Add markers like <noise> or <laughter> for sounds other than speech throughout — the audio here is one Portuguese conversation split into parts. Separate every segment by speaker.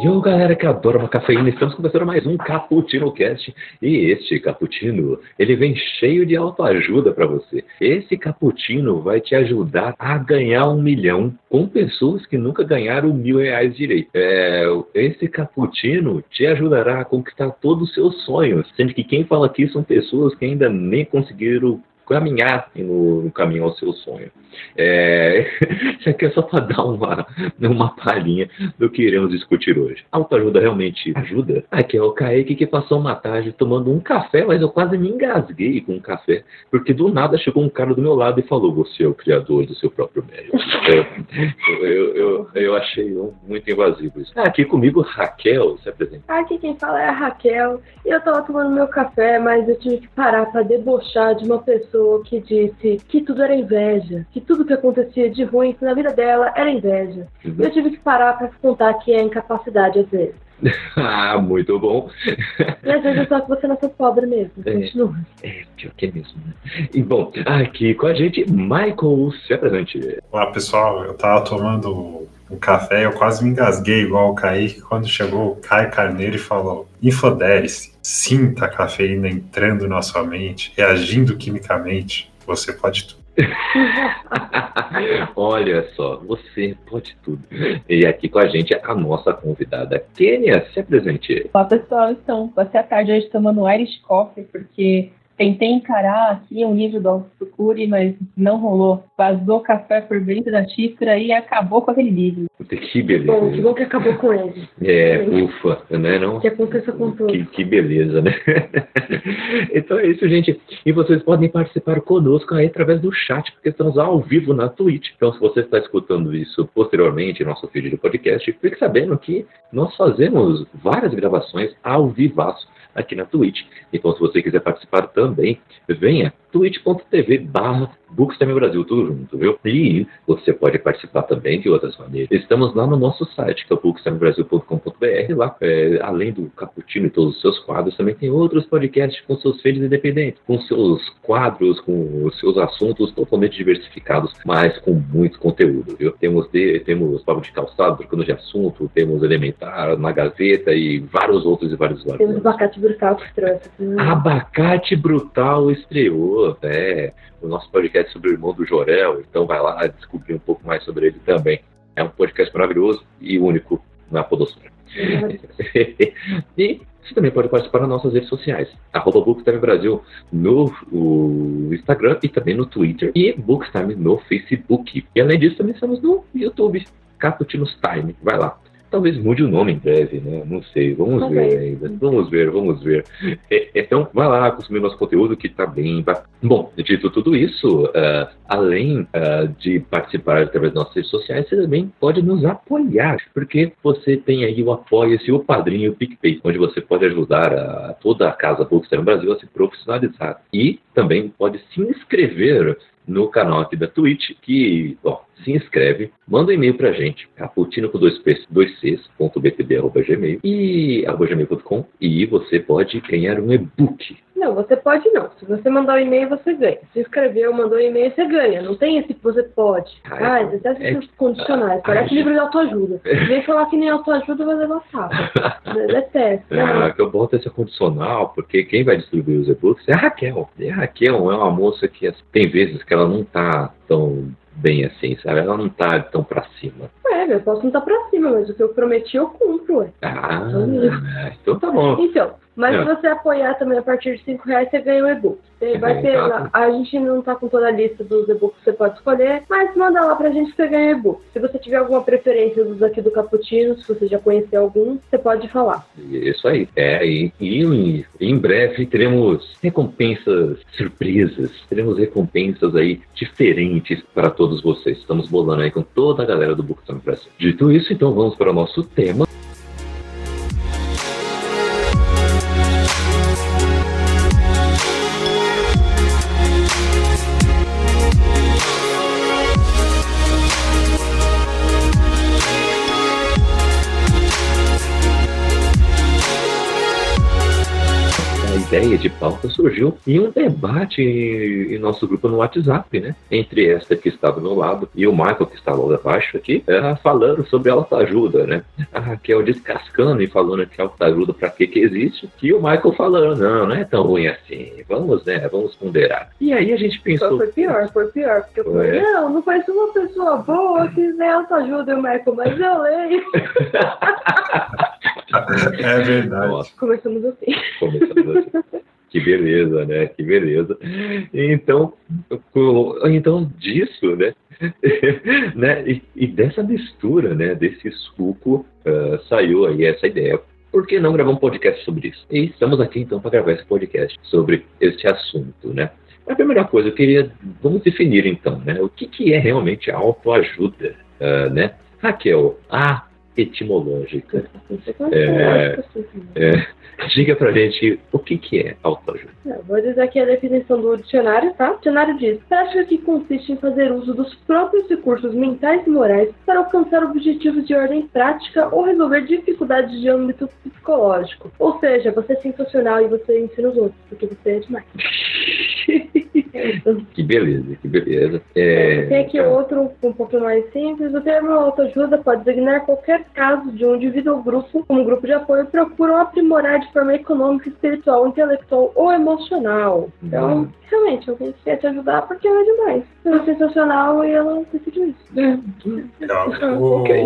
Speaker 1: Yo, galera que adora uma cafeína, estamos começando mais um Cappuccino Cast. E este cappuccino, ele vem cheio de autoajuda para você. Esse cappuccino vai te ajudar a ganhar um milhão com pessoas que nunca ganharam mil reais direito. É, esse cappuccino te ajudará a conquistar todos os seus sonhos, sendo que quem fala aqui são pessoas que ainda nem conseguiram caminhar no, no, caminho ao seu sonho. É, <laughs> isso aqui é só para dar uma, <laughs> uma palhinha do que iremos discutir hoje. Autoajuda realmente ajuda? Aqui é o Kaique que passou uma tarde tomando um café, mas eu quase me engasguei com um café, porque do nada chegou um cara do meu lado e falou: Você é o criador do seu próprio médico. <laughs> eu, eu, eu, eu, achei muito invasivo isso. Ah, aqui comigo, Raquel, se apresenta.
Speaker 2: Aqui quem fala é a Raquel. Eu estava tomando meu café, mas eu tive que parar para debochar de uma pessoa pessoa que disse que tudo era inveja, que tudo que acontecia de ruim na vida dela era inveja. Uhum. Eu tive que parar para contar que é incapacidade às vezes. <laughs>
Speaker 1: ah, muito bom.
Speaker 2: E às vezes é só que você nasceu pobre mesmo. É, continua.
Speaker 1: É, pior que é mesmo, né? E bom, aqui com a gente, Michael, se apresente.
Speaker 3: Olá, pessoal. Eu tava tomando um café, eu quase me engasguei igual o Kaique quando chegou o Caio Carneiro e falou: infodere-se, sinta a cafeína entrando na sua mente, reagindo quimicamente, você pode tudo. <laughs>
Speaker 1: Olha só, você pode tudo. E aqui com a gente a nossa convidada, Kênia, se apresente.
Speaker 4: Olá pessoal, então, passei a tarde hoje tomando Irish Coffee, porque Tentei encarar aqui um livro do Procure, mas não rolou. Vazou café por dentro da xícara e acabou com aquele livro.
Speaker 1: Que beleza.
Speaker 2: Bom, que bom que acabou com ele.
Speaker 1: É, ufa, né? Não?
Speaker 2: Que aconteça com tudo.
Speaker 1: Que, que beleza, né? <laughs> então é isso, gente. E vocês podem participar conosco aí através do chat, porque estamos ao vivo na Twitch. Então, se você está escutando isso posteriormente, nosso feed de podcast, fique sabendo que nós fazemos várias gravações ao vivaço aqui na Twitch. Então, se você quiser participar também, venha twitch.tv barra Bookstime Brasil, tudo junto, viu? E você pode participar também de outras maneiras. Estamos lá no nosso site, que é bookstimebrasil.com.br. Lá, é, além do Caputino e todos os seus quadros, também tem outros podcasts com seus feitos independentes, com seus quadros, com os seus assuntos totalmente diversificados, mas com muito conteúdo, viu? Temos, de, temos Papo de Calçado, trocando de assunto, temos Elementar, Na Gazeta e vários outros e vários
Speaker 2: vários. Temos Abacate Brutal que trouxe.
Speaker 1: Hum. Abacate Brutal estreou, é o nosso podcast sobre o irmão do Jorel, então vai lá descobrir um pouco mais sobre ele também. É um podcast maravilhoso e único na Podosfera. <laughs> e você também pode participar nas nossas redes sociais, arroba Bookstime Brasil no Instagram e também no Twitter e Bookstime no Facebook. E além disso, também estamos no YouTube, Caputinos Time. Vai lá. Talvez mude o nome em breve, né? Não sei, vamos Talvez. ver ainda. Vamos ver, vamos ver. É, então, vai lá consumir nosso conteúdo que está bem. Bom, dito tudo isso, uh, além uh, de participar através das nossas redes sociais, você também pode nos apoiar, porque você tem aí o Apoia-se, o Padrinho o PicPay, onde você pode ajudar a toda a Casa Bookster no Brasil a se profissionalizar. E também pode se inscrever no canal aqui da Twitch, que, ó, se inscreve, manda um e-mail pra gente, caputino com dois, dois Cs, ponto btb, e gmail.com e você pode ganhar um e-book.
Speaker 2: Não, você pode não. Se você mandar um e-mail, você ganha. Se inscreveu, mandou um e-mail, você ganha. Não tem esse que você pode. Ah, é, até é, condicionais. Parece livro de autoajuda. Vem falar que nem autoajuda vai levar tapa. Detesta.
Speaker 1: Ah, que eu boto esse condicional, porque quem vai distribuir os e-books é a Raquel. E a Raquel é uma moça que assim, tem vezes que ela não tá tão bem assim, sabe? Ela não tá tão pra cima.
Speaker 2: É, eu posso não estar tá pra cima, mas o que eu prometi eu cumpro, ué.
Speaker 1: Ah, então tá bom.
Speaker 2: Então, mas é. se você apoiar também a partir de 5 reais, você ganha o e-book. Tem, Vai ter lá. A gente não tá com toda a lista dos e-books que você pode escolher, mas manda lá pra gente que você ganha e-book. Se você tiver alguma preferência dos aqui do Caputino, se você já conhecer algum, você pode falar.
Speaker 1: Isso aí. É, e, e em, em breve teremos recompensas surpresas, teremos recompensas aí diferentes para todos vocês. Estamos bolando aí com toda a galera do Booktime Brasil. Dito isso, então vamos para o nosso tema. Ideia de pauta surgiu em um debate em, nosso grupo no WhatsApp, né? Entre esta que estava do meu lado e o Michael que estava lá abaixo aqui, é, falando sobre autoajuda, né? A Raquel descascando e falando que autoajuda para que que existe, e o Michael falando, não, não é tão ruim assim, vamos, né, vamos ponderar. E aí a gente pensou...
Speaker 2: Foi pior, foi pior, porque eu falei, não, não conheço uma pessoa boa que lê autoajuda, o Michael, mas eu leio. <laughs> <laughs>
Speaker 3: é verdade. Nossa.
Speaker 2: Começamos assim.
Speaker 1: Começamos assim. <laughs> Que beleza, né? Que beleza. Então, então disso, né? <laughs> né? E, e, dessa mistura, né? Desse suco, uh, saiu aí essa ideia. Por que não gravar um podcast sobre isso? E estamos aqui então para gravar esse podcast sobre este assunto, né? A primeira coisa, eu queria, vamos definir então, né? O que, que é realmente autoajuda, uh, né? Raquel, a etimológica. É, é, <laughs> diga pra gente o que, que é autoajuda.
Speaker 2: É, vou dizer aqui a definição do dicionário, tá? O dicionário diz: prática que consiste em fazer uso dos próprios recursos mentais e morais para alcançar objetivos de ordem prática ou resolver dificuldades de âmbito psicológico. Ou seja, você é sensacional e você ensina os outros, porque você é demais. <laughs>
Speaker 1: que beleza, que beleza.
Speaker 2: É, Tem aqui então... outro um pouco mais simples. O termo autoajuda pode designar qualquer caso de um indivíduo ou grupo, como grupo de apoio, procuram aprimorar de forma econômica, espiritual, intelectual ou emocional. Então, uhum. realmente, alguém quer te ajudar porque ela é demais. Ela é sensacional e ela decidiu isso. É.
Speaker 3: Então, o... okay.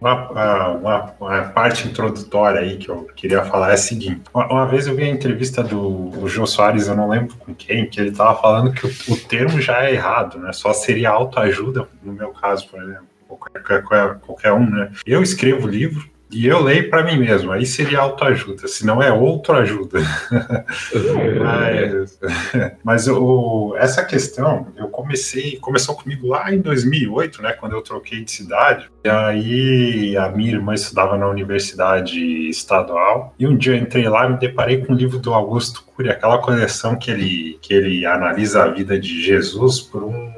Speaker 3: Uma, uma, uma, parte introdutória aí que eu queria falar é a seguinte. Uma, uma vez eu vi a entrevista do Jô Soares, eu não lembro com quem, que ele estava falando que o, o, termo já é errado, né? Só seria autoajuda, no meu caso, por exemplo, qualquer, qualquer, qualquer um, né? Eu escrevo livro, e eu leio para mim mesmo, aí seria autoajuda, se não é outro ajuda. <laughs> mas mas o, essa questão, eu comecei, começou comigo lá em 2008, né, quando eu troquei de cidade. E aí a minha irmã estudava na universidade estadual, e um dia eu entrei lá e me deparei com um livro do Augusto Cury, aquela coleção que ele, que ele analisa a vida de Jesus por um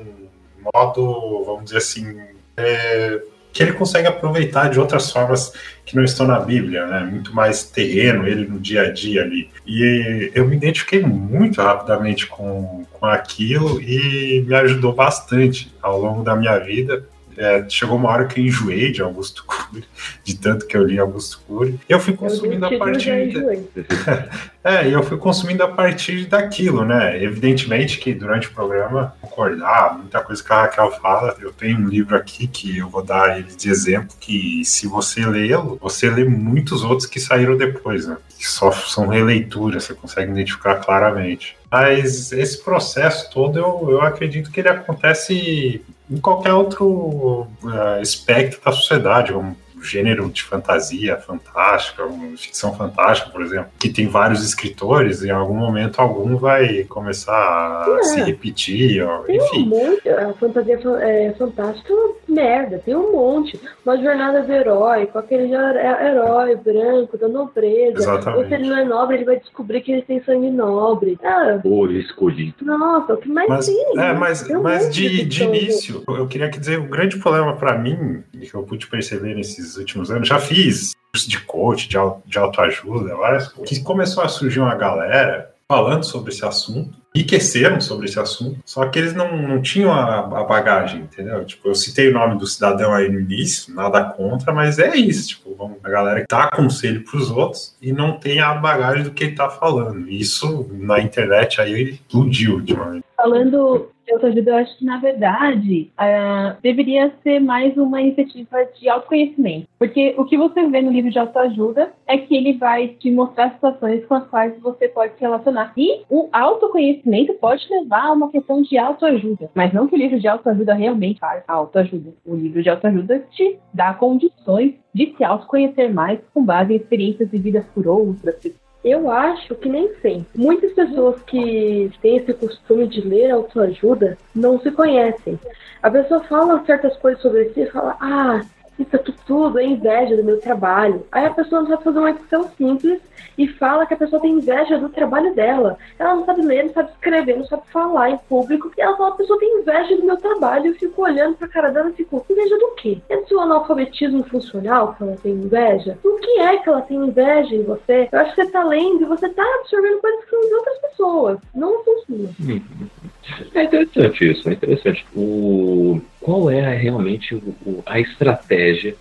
Speaker 3: modo, vamos dizer assim, é, que ele consegue aproveitar de outras formas que não estão na Bíblia, né? Muito mais terreno, ele no dia a dia ali. E eu me identifiquei muito rapidamente com, com aquilo e me ajudou bastante ao longo da minha vida. É, chegou uma hora que eu enjoei de Augusto Cury, de tanto que eu li Augusto Cury. Eu fui consumindo a partir. <laughs> é, eu fui consumindo a partir daquilo, né? Evidentemente que durante o programa, concordar, muita coisa que a Raquel fala. Eu tenho um livro aqui que eu vou dar ele de exemplo, que se você lê-lo, você lê muitos outros que saíram depois, né? Que só são releituras, você consegue identificar claramente. Mas esse processo todo, eu, eu acredito que ele acontece em qualquer outro uh, espectro da sociedade, como gênero de fantasia fantástica, ficção fantástica, por exemplo, que tem vários escritores, em algum momento algum vai começar a é. se repetir, ó, enfim.
Speaker 2: Um monte, a fantasia é, fantástica é merda, tem um monte. Uma jornada do herói, com aquele é, herói branco, da nobreza. Exatamente. Ou se ele não é nobre, ele vai descobrir que ele tem sangue nobre. Ah,
Speaker 1: o escolhido.
Speaker 2: Nossa, o que mais
Speaker 3: mas,
Speaker 2: tem?
Speaker 3: É, mas, mas de, de início, eu queria dizer, o grande problema para mim, que eu pude perceber nesses nesses últimos anos. Já fiz curso de coach, de, de autoajuda, várias coisas. Que começou a surgir uma galera falando sobre esse assunto, enriqueceram sobre esse assunto, só que eles não, não tinham a, a, bagagem, entendeu? Tipo, eu citei o nome do cidadão aí no início, nada contra, mas é isso, tipo, a galera dá conselho para os outros e não tem a bagagem do que ele tá falando. Isso na internet aí explodiu ultimamente.
Speaker 4: Falando de autoajuda, eu acho que, na verdade, uh, deveria ser mais uma iniciativa de autoconhecimento. Porque o que você vê no livro de autoajuda é que ele vai te mostrar situações com as quais você pode se relacionar. E o autoconhecimento pode levar a uma questão de autoajuda. Mas não que o livro de autoajuda realmente faz autoajuda. O livro de autoajuda te dá condições de se autoconhecer mais com base em experiências vividas por outras pessoas
Speaker 2: eu acho que nem sempre. Muitas pessoas que têm esse costume de ler autoajuda não se conhecem. A pessoa fala certas coisas sobre si e fala, ah, isso aqui tudo é inveja do meu trabalho. Aí a pessoa não sabe fazer uma questão simples e fala que a pessoa tem inveja do trabalho dela. Ela não sabe ler, não sabe escrever, não sabe falar em público. E ela fala, a pessoa tem inveja do meu trabalho. Eu fico olhando pra cara dela e fico, inveja do quê? É do seu analfabetismo funcional que ela tem inveja? Do que é que ela tem inveja em você? Eu acho que você tá lendo e você tá absorvendo coisas que são de outras pessoas. Não funciona.
Speaker 1: É interessante isso, é interessante. O, qual é realmente o, a estratégia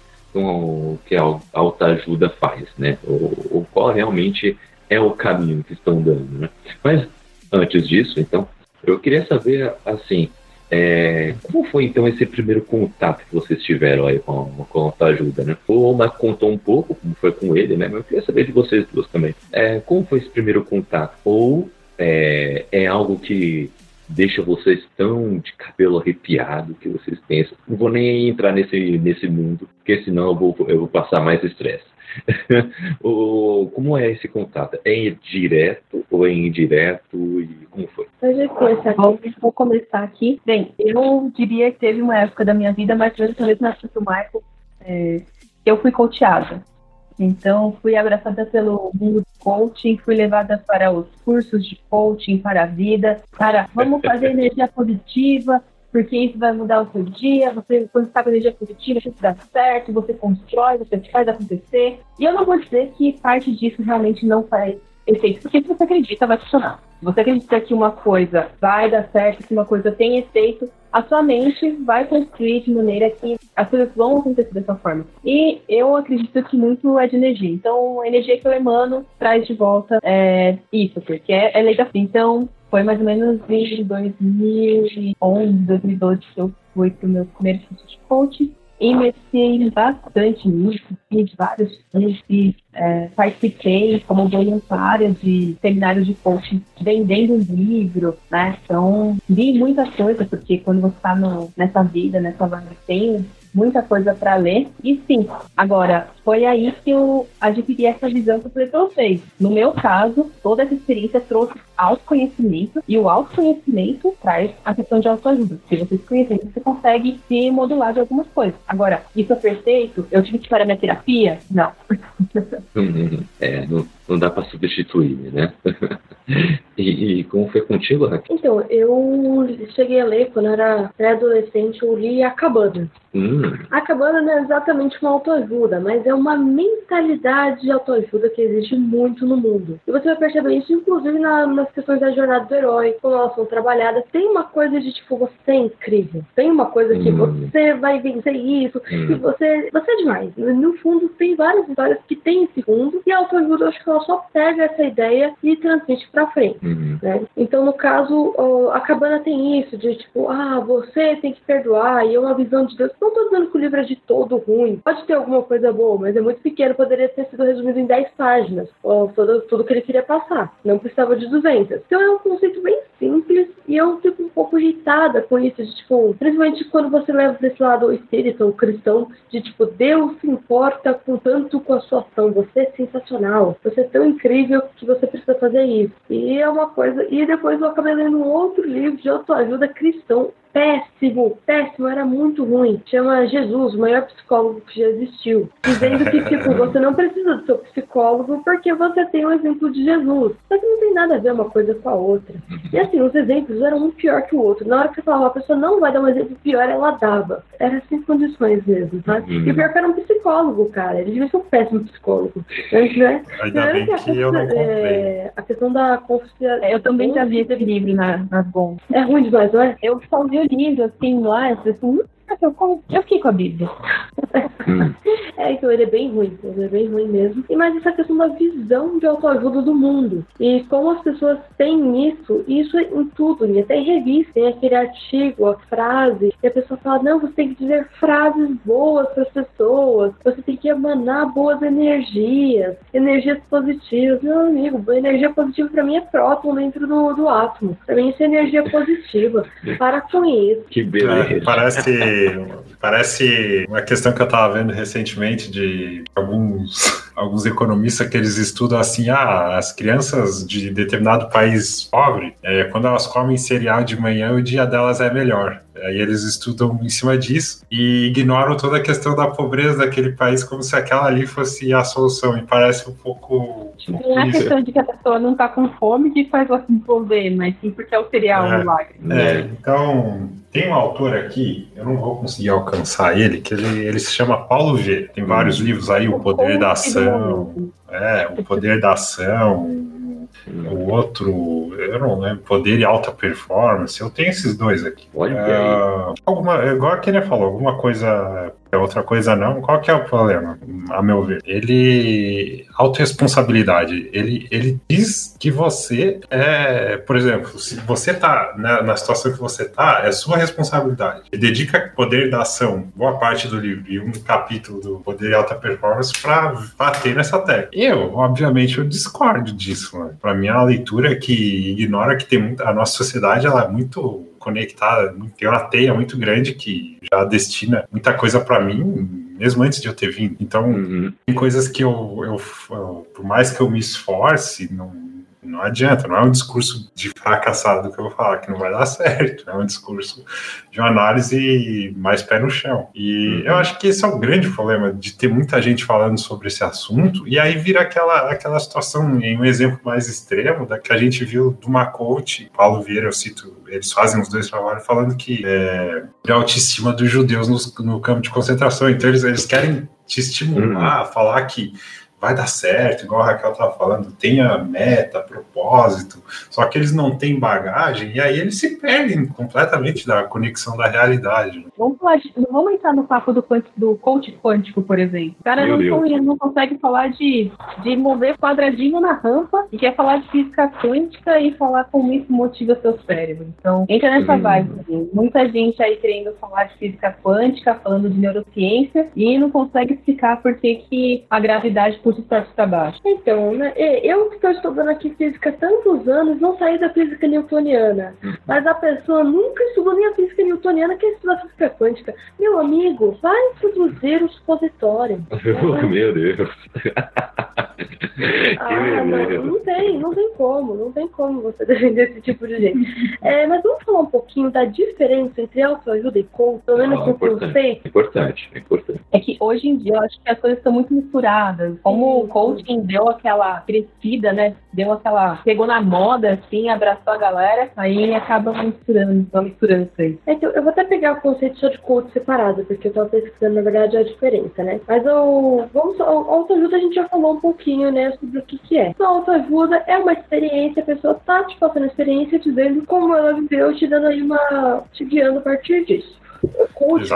Speaker 1: que a autoajuda faz, né? Ou, qual realmente é o caminho que estão dando, né? Mas antes disso, então, eu queria saber, assim, é, como foi então esse primeiro contato que vocês tiveram aí com, com a autoajuda, né? O Omar contou um pouco como foi com ele, né? Mas eu queria saber de vocês duas também. É, como foi esse primeiro contato? Ou é, é algo que deixa vocês tão de cabelo arrepiado que vocês pensam. Não vou nem entrar nesse, nesse mundo, porque senão eu vou, eu vou passar mais estresse. <laughs> como é esse contato? É direto ou é indireto? E como foi?
Speaker 4: Vou começar aqui. Bem, eu diria que teve uma época da minha vida, mais ou menos talvez na do Michael, é, eu fui coachada. Então, fui abraçada pelo mundo do coaching, fui levada para os cursos de coaching para a vida, para vamos fazer <laughs> energia positiva, porque isso vai mudar o seu dia. Você, quando está com energia positiva, isso dá certo, você constrói, você faz acontecer. E eu não vou dizer que parte disso realmente não faz efeito, porque se você acredita, vai funcionar. Se você acredita que uma coisa vai dar certo, que uma coisa tem efeito, a sua mente vai construir de maneira que as coisas vão acontecer dessa forma. E eu acredito que muito é de energia. Então, a energia que eu emano traz de volta é, isso, porque é, é da Então, foi mais ou menos em 2011, 2012 que eu fui para o meu primeiro curso de coaching iniciei bastante nisso, fiz vários cursos, é, participei como voluntária de seminários de coaching, vendendo livro, né? Então, vi muita coisa, porque quando você está nessa vida, nessa vaga, tem muita coisa para ler. E sim, agora, foi aí que eu adquiri essa visão que falei para vocês. No meu caso, toda essa experiência trouxe autoconhecimento e o autoconhecimento traz a questão de autoajuda. Se você se conhecer, você consegue se modular de algumas coisas. Agora, isso é perfeito? Eu tive que parar minha terapia? Não. <laughs>
Speaker 1: é, não, não dá para substituir, né? <laughs> e, e, como foi contigo, Raquel?
Speaker 2: Então, eu cheguei a ler quando era pré-adolescente, eu li A Cabana. Hum. A Cabana não é exatamente uma autoajuda, mas é uma mentalidade de autoajuda que existe muito no mundo. E você vai perceber isso, inclusive, na, nas questões da jornada do herói, como elas são trabalhadas. Tem uma coisa de tipo, você é incrível. Tem uma coisa que hum. você vai vencer isso, hum. e você, você é demais. No fundo, tem várias histórias que tem esse fundo, e a autoajuda, eu acho que ela só pega essa ideia e transmite pra frente. Uhum. Né? Então, no caso, a cabana tem isso, de tipo, ah, você tem que perdoar, e é uma visão de Deus. Não tô dizendo que o livro é de todo ruim. Pode ter alguma coisa boa, mas é muito pequeno, poderia ter sido resumido em 10 páginas, tudo, tudo que ele queria passar. Não precisava de 200. Então é um conceito bem simples e eu fico um pouco irritada com isso, de tipo, principalmente quando você leva para esse lado espírita ou cristão, de tipo, Deus se importa com tanto com a sua ação, você é sensacional, você tão incrível que você precisa fazer isso. E é uma coisa. E depois eu acabei lendo outro livro de autoajuda cristão péssimo, péssimo, era muito ruim. Chama Jesus, o maior psicólogo que já existiu. Dizendo que, tipo, você não precisa do seu psicólogo porque você tem o um exemplo de Jesus. Só que não tem nada a ver uma coisa com a outra. E assim, os exemplos eram um pior que o outro. Na hora que você falava, a pessoa não vai dar um exemplo pior, ela dava. Era sem condições mesmo, sabe? Uhum. E pior que era um psicólogo, cara. Ele devia ser um péssimo psicólogo.
Speaker 3: Né? Ainda bem que, a, que eu não é,
Speaker 2: a questão da
Speaker 4: confiança. Eu também já vi esse livro na, nas bons.
Speaker 2: É ruim demais, não é?
Speaker 4: Eu só vi o livro, assim, lá, assim, eu, eu fiquei com a Bíblia.
Speaker 1: Hum. <laughs>
Speaker 2: É, então ele é bem ruim, ele é bem ruim mesmo. E mais essa questão da visão de autoajuda do mundo. E como as pessoas têm isso, isso é em tudo, né? até em revista, tem aquele artigo, a frase, e a pessoa fala, não, você tem que dizer frases boas para as pessoas, você tem que emanar boas energias, energias positivas. Meu amigo, energia positiva para mim é próton dentro do, do átomo. Para mim isso é energia positiva. Para com isso.
Speaker 1: Que beleza.
Speaker 3: É, parece, uma questão que eu estava vendo recentemente de alguns, alguns economistas que eles estudam assim, ah, as crianças de determinado país pobre, é, quando elas comem cereal de manhã, o dia delas é melhor. Aí eles estudam em cima disso e ignoram toda a questão da pobreza daquele país como se aquela ali fosse a solução. E parece um pouco.
Speaker 4: Não é a questão de que a pessoa não tá com fome que faz ela se envolver, mas sim porque é o cereal
Speaker 3: É.
Speaker 4: milagre.
Speaker 3: É, então, tem um autor aqui, eu não vou conseguir alcançar ele, que ele, ele se chama Paulo V. Tem vários livros aí, O Poder da Ação, é, O Poder da Ação, o outro, eu não lembro, Poder e Alta Performance. Eu tenho esses dois aqui.
Speaker 1: Olha.
Speaker 3: Ah, alguma, igual a Kenia falou, alguma coisa é outra coisa não. Qual que é o problema, a meu ver? Ele. Autoresponsabilidade. Ele, ele diz que você é. Por exemplo, se você tá na, na situação que você tá, é sua responsabilidade. Ele dedica poder da ação, boa parte do livro, e um capítulo do Poder e Alta Performance para bater nessa tecla. Eu, obviamente, eu discordo disso. Mano. Para mim, é uma leitura que ignora que tem muita, a nossa sociedade ela é muito conectada, tem uma teia muito grande que já destina muita coisa para mim, mesmo antes de eu ter vindo. Então,
Speaker 1: Uhum.
Speaker 3: tem coisas que eu, eu, eu- por mais que eu me esforce, não, não adianta, não é um discurso de fracassado que eu vou falar, que não vai dar <laughs> certo, é um discurso de uma análise mais pé no chão. E
Speaker 1: Uhum.
Speaker 3: eu acho que esse é o grande problema de ter muita gente falando sobre esse assunto, e aí vira aquela, aquela situação, em um exemplo mais extremo, da que a gente viu de uma coach, Paulo Vieira, eu cito, eles fazem os dois trabalhos falando que é, a autoestima dos judeus nos- no, campo de concentração, então eles, eles querem te estimular a falar que vai dar certo, igual a Raquel estava falando, tenha meta, propósito, só que eles não têm bagagem e aí eles se perdem completamente da conexão da realidade.
Speaker 4: Vamos falar vamos entrar no papo do, do coach quântico, por exemplo. O cara
Speaker 1: Meu
Speaker 4: não,
Speaker 1: Deus.
Speaker 4: não consegue falar de, de mover quadradinho na rampa e quer falar de física quântica e falar como isso motiva seu cérebro. Então, entra nessa
Speaker 1: Hum.
Speaker 4: vibe. assim. Muita gente aí querendo falar de física quântica, falando de neurociência e não consegue explicar por que, que a gravidade tortos para baixo.
Speaker 2: Então, né, eu que estou estudando aqui física há tantos anos, não saí da física newtoniana. Mas a pessoa nunca estudou nem a física newtoniana, quer estudar física quântica. Meu amigo, vai introduzir o supositório. <laughs>
Speaker 1: Meu Deus.
Speaker 2: Ah, não, não tem, não tem como, não tem como você <laughs> defender esse tipo de gente. É, mas vamos falar um pouquinho da diferença entre autoajuda e coach, pelo menos
Speaker 1: Ah,
Speaker 2: no
Speaker 1: importante.
Speaker 2: conceito.
Speaker 1: Importante, é importante.
Speaker 4: É que hoje em dia eu acho que as coisas estão muito misturadas. Como o coaching deu aquela crescida, né? Deu aquela. pegou na moda, assim, abraçou a galera, aí acaba misturando, uma misturança aí.
Speaker 2: É que eu eu vou até pegar o conceito só de coach separado, porque eu tava pesquisando, na verdade, a diferença, né? Mas o, vamos, a autoajuda a gente já falou um pouquinho, né, sobre o que que é. Então, a autoajuda é uma experiência, a pessoa tá te passando a experiência, te dizendo como ela viveu, te dando aí uma... te guiando a partir disso. O coach,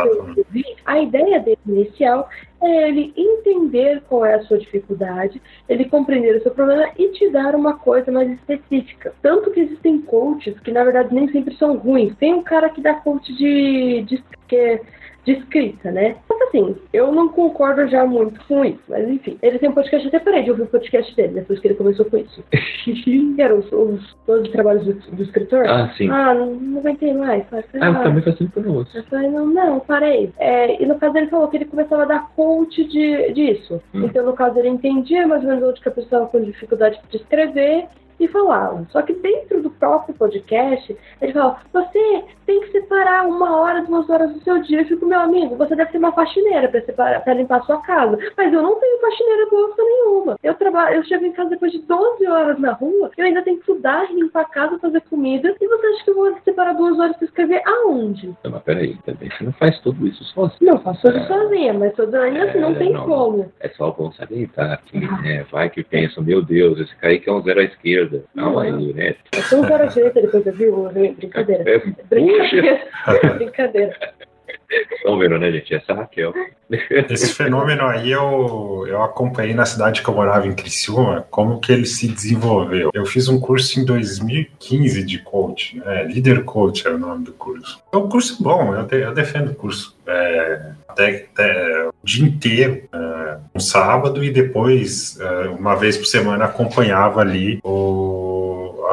Speaker 2: a ideia dele inicial é ele entender qual é a sua dificuldade, ele compreender o seu problema e te dar uma coisa mais específica. Tanto que existem coaches que, na verdade, nem sempre são ruins. Tem um cara que dá coach de, de, que é de escrita, né? Mas assim, eu não concordo já muito com isso, mas enfim. Ele tem um podcast, até parei de ouvir o podcast dele, depois que ele começou com isso. <laughs> eram os, os 12 trabalhos do, do escritor.
Speaker 1: Ah, sim.
Speaker 2: Ah, não, não aguentei mais. Falei,
Speaker 1: Ah, eu
Speaker 2: ah,
Speaker 1: também faço por outro.
Speaker 2: eu falei, não, não, parei. É, e no caso ele falou que ele começava a dar coach de, disso.
Speaker 1: Hum.
Speaker 2: Então, no caso, ele entendia mais ou menos onde que a pessoa estava com dificuldade de escrever e falava. Só que dentro do próprio podcast, ele fala, você tem que separar uma hora, duas horas do seu dia. Eu fico, meu amigo, você deve ter uma faxineira para separar, para limpar a sua casa. Mas eu não tenho faxineira bosta nenhuma. Eu trabalho, eu chego em casa depois de 12 horas na rua, eu ainda tenho que estudar, limpar a casa, fazer comida. E você acha que eu vou separar duas horas para escrever aonde?
Speaker 1: Não, mas peraí, também. Você não faz tudo isso sozinho.
Speaker 2: Não, faço tudo
Speaker 1: É.
Speaker 2: sozinha, mas ainda assim não
Speaker 1: É,
Speaker 2: tem
Speaker 1: não.
Speaker 2: como.
Speaker 1: É só bom salientar que, né, vai que pensam, meu Deus, esse Kaique é um zero à esquerda. Não,
Speaker 2: Não.
Speaker 1: aí, né?
Speaker 2: Eu sou um cara direita depois eu vi, brincadeira.
Speaker 1: É,
Speaker 2: Brincadeira. <laughs> Brincadeira.
Speaker 1: Vendo, né, gente? Essa é a Raquel.
Speaker 3: Esse fenômeno aí eu, eu acompanhei na cidade que eu morava, em Criciúma, como que ele se desenvolveu. Eu fiz um curso em 2015 de coach, né? Líder Coach é o nome do curso. É um curso bom, eu, de, eu defendo o curso. É, até, até, o dia inteiro, é, um sábado, e depois, é, uma vez por semana, acompanhava ali o,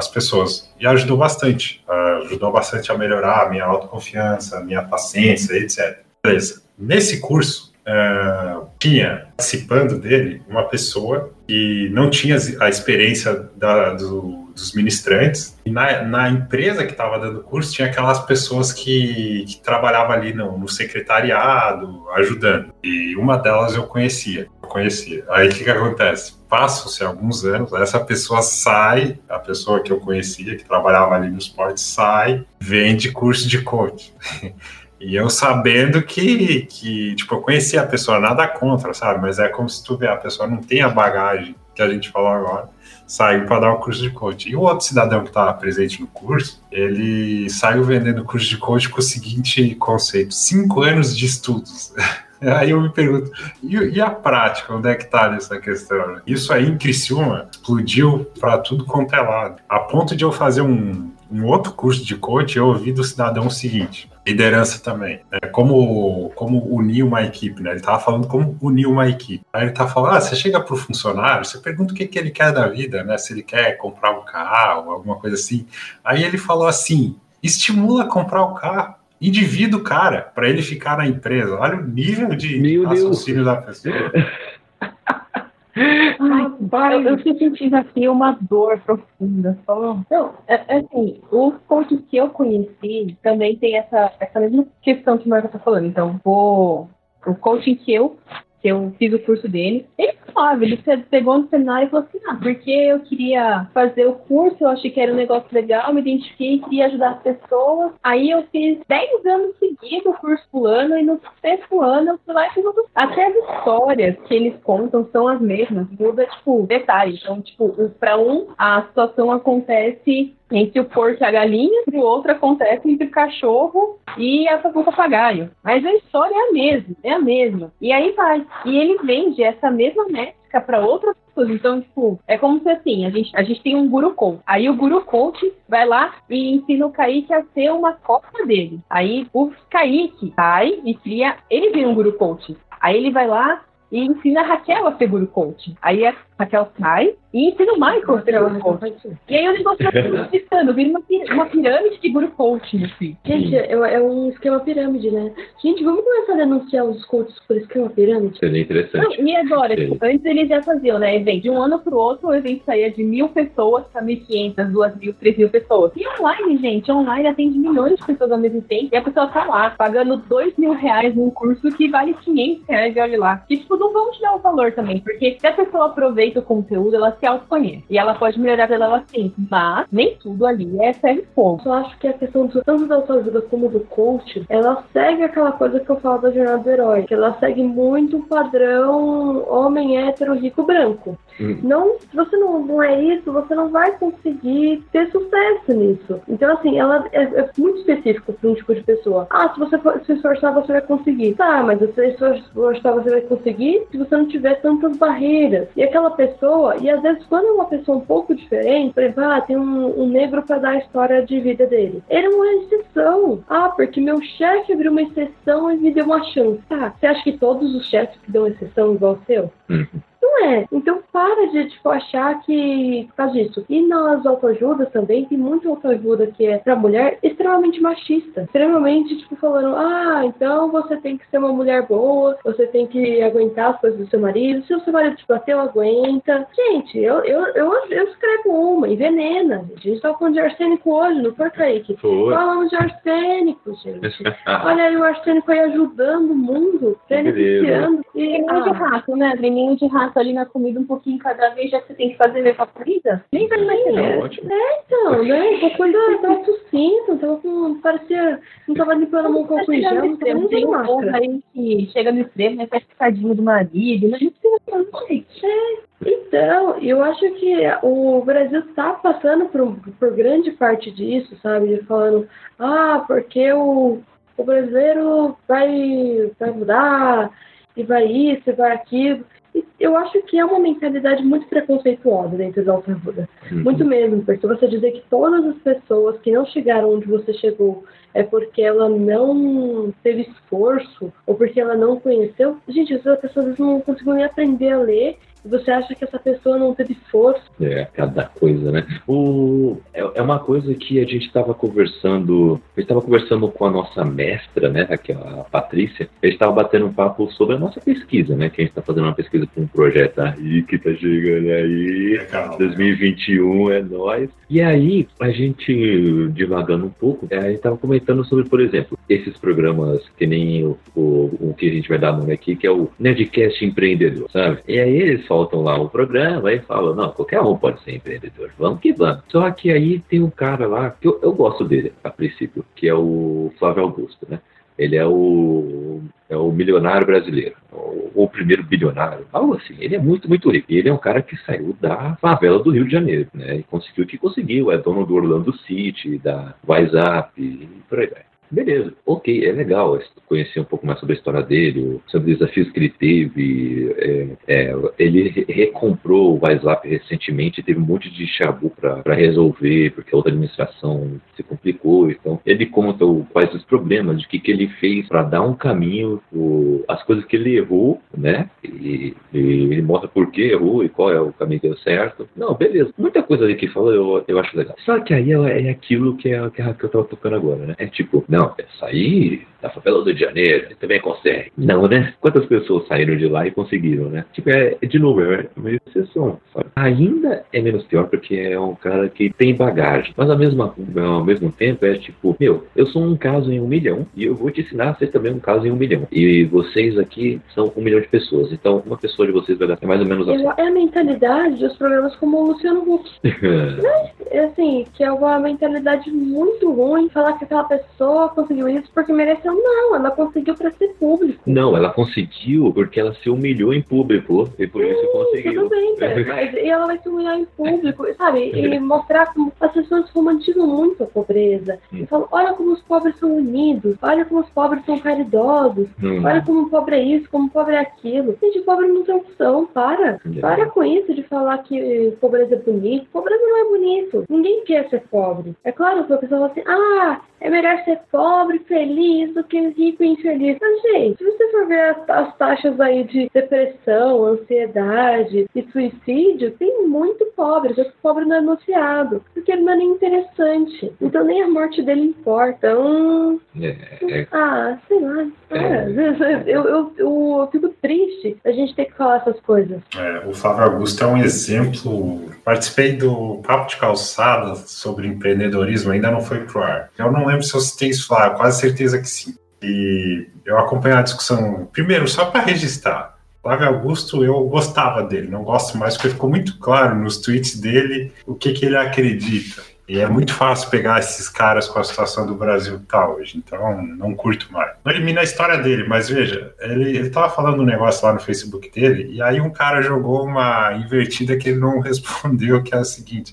Speaker 3: as pessoas. E ajudou bastante. ajudou bastante a melhorar a minha autoconfiança, a minha paciência, etc. Beleza. Nesse curso, uh, tinha participando dele uma pessoa que não tinha a experiência da, do, dos ministrantes. E na, na empresa que estava dando curso, tinha aquelas pessoas que, que trabalhavam ali no, no, secretariado, ajudando. E uma delas eu conhecia. Eu conhecia. Aí o que, que acontece? Passam-se alguns anos, essa pessoa sai, a pessoa que eu conhecia, que trabalhava ali no esporte, sai, vende curso de coach. <laughs> E eu sabendo que, que, tipo, eu conhecia a pessoa, nada contra, sabe? Mas é como se tu vê, a pessoa não tem a bagagem que a gente falou agora, saiu para dar o curso de coach. E o outro cidadão que estava presente no curso, ele saiu vendendo o curso de coach com o seguinte conceito: cinco anos de estudos. <laughs> Aí eu me pergunto, e, e, a prática, onde é que está nessa questão? Isso aí em Criciúma explodiu para tudo quanto é lado. A ponto de eu fazer um, um outro curso de coach, eu ouvi do cidadão o seguinte: liderança também. Né? Como, como unir uma equipe, né? Ele estava falando como unir uma equipe. Aí ele tá falando, ah, você chega para o funcionário, você pergunta o que, que ele quer da vida, né? Se ele quer comprar um carro, alguma coisa assim. Aí ele falou assim: estimula a comprar o carro. Endivida o cara para ele ficar na empresa. Olha o nível de
Speaker 1: Meu
Speaker 3: raciocínio
Speaker 1: Deus.
Speaker 3: da pessoa.
Speaker 4: Ai, eu, eu sentindo aqui uma dor profunda. Não, é, é assim, os coaches que eu conheci também tem essa, essa mesma questão que o Marco tá falando. Então, vou, o coaching que eu que eu fiz o curso dele, ele falava, ele pegou no seminário e falou assim, ah, porque eu queria fazer o curso, eu achei que era um negócio legal, me identifiquei, queria ajudar as pessoas. Aí eu fiz 10 anos seguidos o curso fulano e no sexto ano eu fui lá e fiz outro. Até as histórias que eles contam são as mesmas, muda, tipo, detalhe. Então, tipo, para um, a situação acontece entre o porco e a galinha, e o outro acontece entre o cachorro e o papagaio. Mas a história é a mesma, é a mesma. E aí vai. E ele vende essa mesma métrica para outras pessoas. Então, tipo, é como se assim, a gente, a gente tem um guru coach. Aí o guru coach vai lá e ensina o Kaique a ser uma cópia dele. Aí o Kaique sai e cria, ele vira um guru coach. Aí ele vai lá e ensina a Raquel a ser guru coach. Aí a Raquel sai e ensina o Michael a ser guru coach. E aí o negócio vai <laughs> conquistando, vira uma, uma pirâmide de guru coach, assim.
Speaker 2: Gente, é, é, um esquema pirâmide, né? Gente, vamos começar a denunciar os coaches por esquema pirâmide?
Speaker 1: Seria interessante.
Speaker 4: Não, e agora, tipo, antes eles já faziam, né, evento. De um ano pro outro, o evento saía de mil pessoas para mil quinhentas, duas mil, três mil pessoas. E online, gente, online atende milhões de pessoas ao mesmo tempo. E a pessoa tá lá, pagando dois mil reais num curso que vale 500 reais, e olha lá. E, tipo, não vamos te dar o valor também, porque se a pessoa aproveita o conteúdo, ela se autoconhece. E ela pode melhorar pela ela sim. Mas nem tudo ali é ferro e fogo.
Speaker 2: Eu acho que a questão do, tanto da autoajuda como do coach, ela segue aquela coisa que eu falo da jornada do herói. Que ela segue muito o padrão homem hétero, rico, branco.
Speaker 1: Hum.
Speaker 2: Não, se você não, não é isso, você não vai conseguir ter sucesso nisso. Então, assim, ela é, é muito específico para um tipo de pessoa. Ah, se você for, se esforçar, você vai conseguir. Tá, mas se você se esforçar, você vai conseguir se você não tiver tantas barreiras. E aquela pessoa, e às vezes quando é uma pessoa um pouco diferente, por exemplo, ah, tem um, um negro para dar a história de vida dele. Ele é uma exceção. Ah, porque meu chefe abriu uma exceção e me deu uma chance. Tá, você acha que todos os chefes que dão exceção igual o seu?
Speaker 1: Uhum.
Speaker 2: Não é. Então para de tipo, achar que por causa disso. E nas autoajudas também, tem muita autoajuda que é pra mulher extremamente machista. Extremamente, tipo, falando, ah, então você tem que ser uma mulher boa, você tem que aguentar as coisas do seu marido. Se o seu marido te bateu, aguenta. Gente, eu, eu, eu, eu escrevo uma, envenena. A gente tava falando de arsênico hoje, não foi, Kaique?
Speaker 1: Foi.
Speaker 2: Falamos de arsênico, gente. <laughs> Olha aí o arsênico aí ajudando o mundo, beneficiando. E,
Speaker 4: Treininho de
Speaker 2: ah,
Speaker 4: rato, né? Treininho de rato ali na comida um pouquinho cada vez, já que você tem que fazer ver pra comida. Nem vai mais
Speaker 1: Tá
Speaker 4: ter.
Speaker 1: ótimo.
Speaker 2: É, então, né? Tô quando tava tossindo, tava com. parecia. não tava limpando a mão com em gel, não tava nem
Speaker 4: Tem um povo aí que chega no extremo, né? Faz picadinho do marido, mas não precisa fazer gente.
Speaker 2: Então, eu acho que o Brasil está passando por, por grande parte disso, sabe? De Falando, ah, porque o, o brasileiro vai, vai mudar, e vai isso, e vai aquilo. Eu acho que é uma mentalidade muito preconceituosa dentro da Alta
Speaker 1: Uhum.
Speaker 2: Muito mesmo, porque você dizer que todas as pessoas que não chegaram onde você chegou é porque ela não teve esforço ou porque ela não conheceu. Gente, essas pessoas não conseguiu nem aprender a ler e você acha que essa pessoa não teve esforço.
Speaker 1: É, cada coisa, né? O, é, é uma coisa que a gente estava conversando, a gente estava conversando com a nossa mestra, né, aqui a Patrícia, a gente estava batendo um papo sobre a nossa pesquisa, né, que a gente está fazendo uma pesquisa para um projeto aí que tá chegando aí,
Speaker 3: Legal.
Speaker 1: 2021 é nóis. E aí, a gente, divagando um pouco, é, a gente tava comentando sobre, por exemplo, esses programas que nem o, o, o que a gente vai dar nome aqui, que é o Nerdcast Empreendedor, sabe? E aí eles soltam lá o programa e falam, não, qualquer um pode ser empreendedor, vamos que vamos. Só que aí tem um cara lá, que eu, eu gosto dele, a princípio, que é o Flávio Augusto, né? Ele é o, é o milionário brasileiro, ou o primeiro bilionário, algo assim. Ele é muito, muito rico. Ele é um cara que saiu da favela do Rio de Janeiro, né? E conseguiu o que conseguiu. É dono do Orlando City, da WhatsApp e por aí vai. Beleza, ok, é legal conhecer um pouco mais sobre a história dele, sobre os desafios que ele teve. É, é, ele re- recomprou o WhatsApp recentemente, teve um monte de chabu para resolver, porque a outra administração se complicou. Então, ele conta o- quais os problemas, de que, que ele fez para dar um caminho, o- as coisas que ele errou, né? E, e ele mostra por que errou e qual é o caminho que deu certo. Não, beleza. Muita coisa ali que fala eu, eu acho legal. Só que aí ela é aquilo que, é, que, é, que eu tava tocando agora, né? É tipo, não, é sair da favela do de Janeiro, você também consegue. Não, né? Quantas pessoas saíram de lá e conseguiram, né? Tipo, é, de novo, é uma exceção, sabe? Ainda é menos pior porque é um cara que tem bagagem. Mas ao mesmo, ao mesmo tempo é tipo, meu, eu sou um caso em um milhão e eu vou te ensinar a ser também um caso em um milhão. E vocês aqui são um milhão de pessoas. Então, uma pessoa de vocês vai dar mais ou menos assim.
Speaker 2: É a mentalidade dos programas como o Luciano Huck. <laughs> É assim, que é uma mentalidade muito ruim falar que aquela pessoa conseguiu isso porque mereceu. Não, ela conseguiu para ser público.
Speaker 1: Não, ela conseguiu porque ela se humilhou em público e por isso conseguiu.
Speaker 2: Tudo bem, <laughs> mas e ela vai se humilhar em público, sabe? E mostrar como as pessoas romantizam muito a pobreza. E falam, olha como os pobres são unidos, olha como os pobres são caridosos,
Speaker 1: Hum.
Speaker 2: olha como o pobre é isso, como o pobre é aquilo. Gente, pobre não tem opção, para. Para com isso de falar que pobreza é bonito. Pobreza não é bonito. Ninguém quer ser pobre. É claro que a pessoa fala assim, ah, é melhor ser pobre, feliz, do que rico e infeliz. Mas, gente, se você for ver as, as taxas aí de depressão, ansiedade e suicídio, tem muito pobre, só que o pobre não é anunciado, porque ele não é nem interessante. Então nem a morte dele importa. Então,
Speaker 1: É, é,
Speaker 2: ah, sei lá, para. Eu, eu, eu, eu fico triste a gente ter que falar essas coisas.
Speaker 3: É, o Flávio Augusto é um exemplo. Participei do Papo de Calçada sobre empreendedorismo, ainda não foi pro ar. Eu não lembro se eu citei isso lá, quase certeza que sim. E eu acompanhei a discussão, primeiro, só para registrar. Flávio Augusto, eu gostava dele, não gosto mais, porque ficou muito claro nos tweets dele o que, que ele acredita. E é muito fácil pegar esses caras com a situação do Brasil que tá hoje, então não curto mais. Não elimina a história dele, mas veja, ele, ele tava falando um negócio lá no Facebook dele, e aí um cara jogou uma invertida que ele não <laughs> respondeu, que é a seguinte.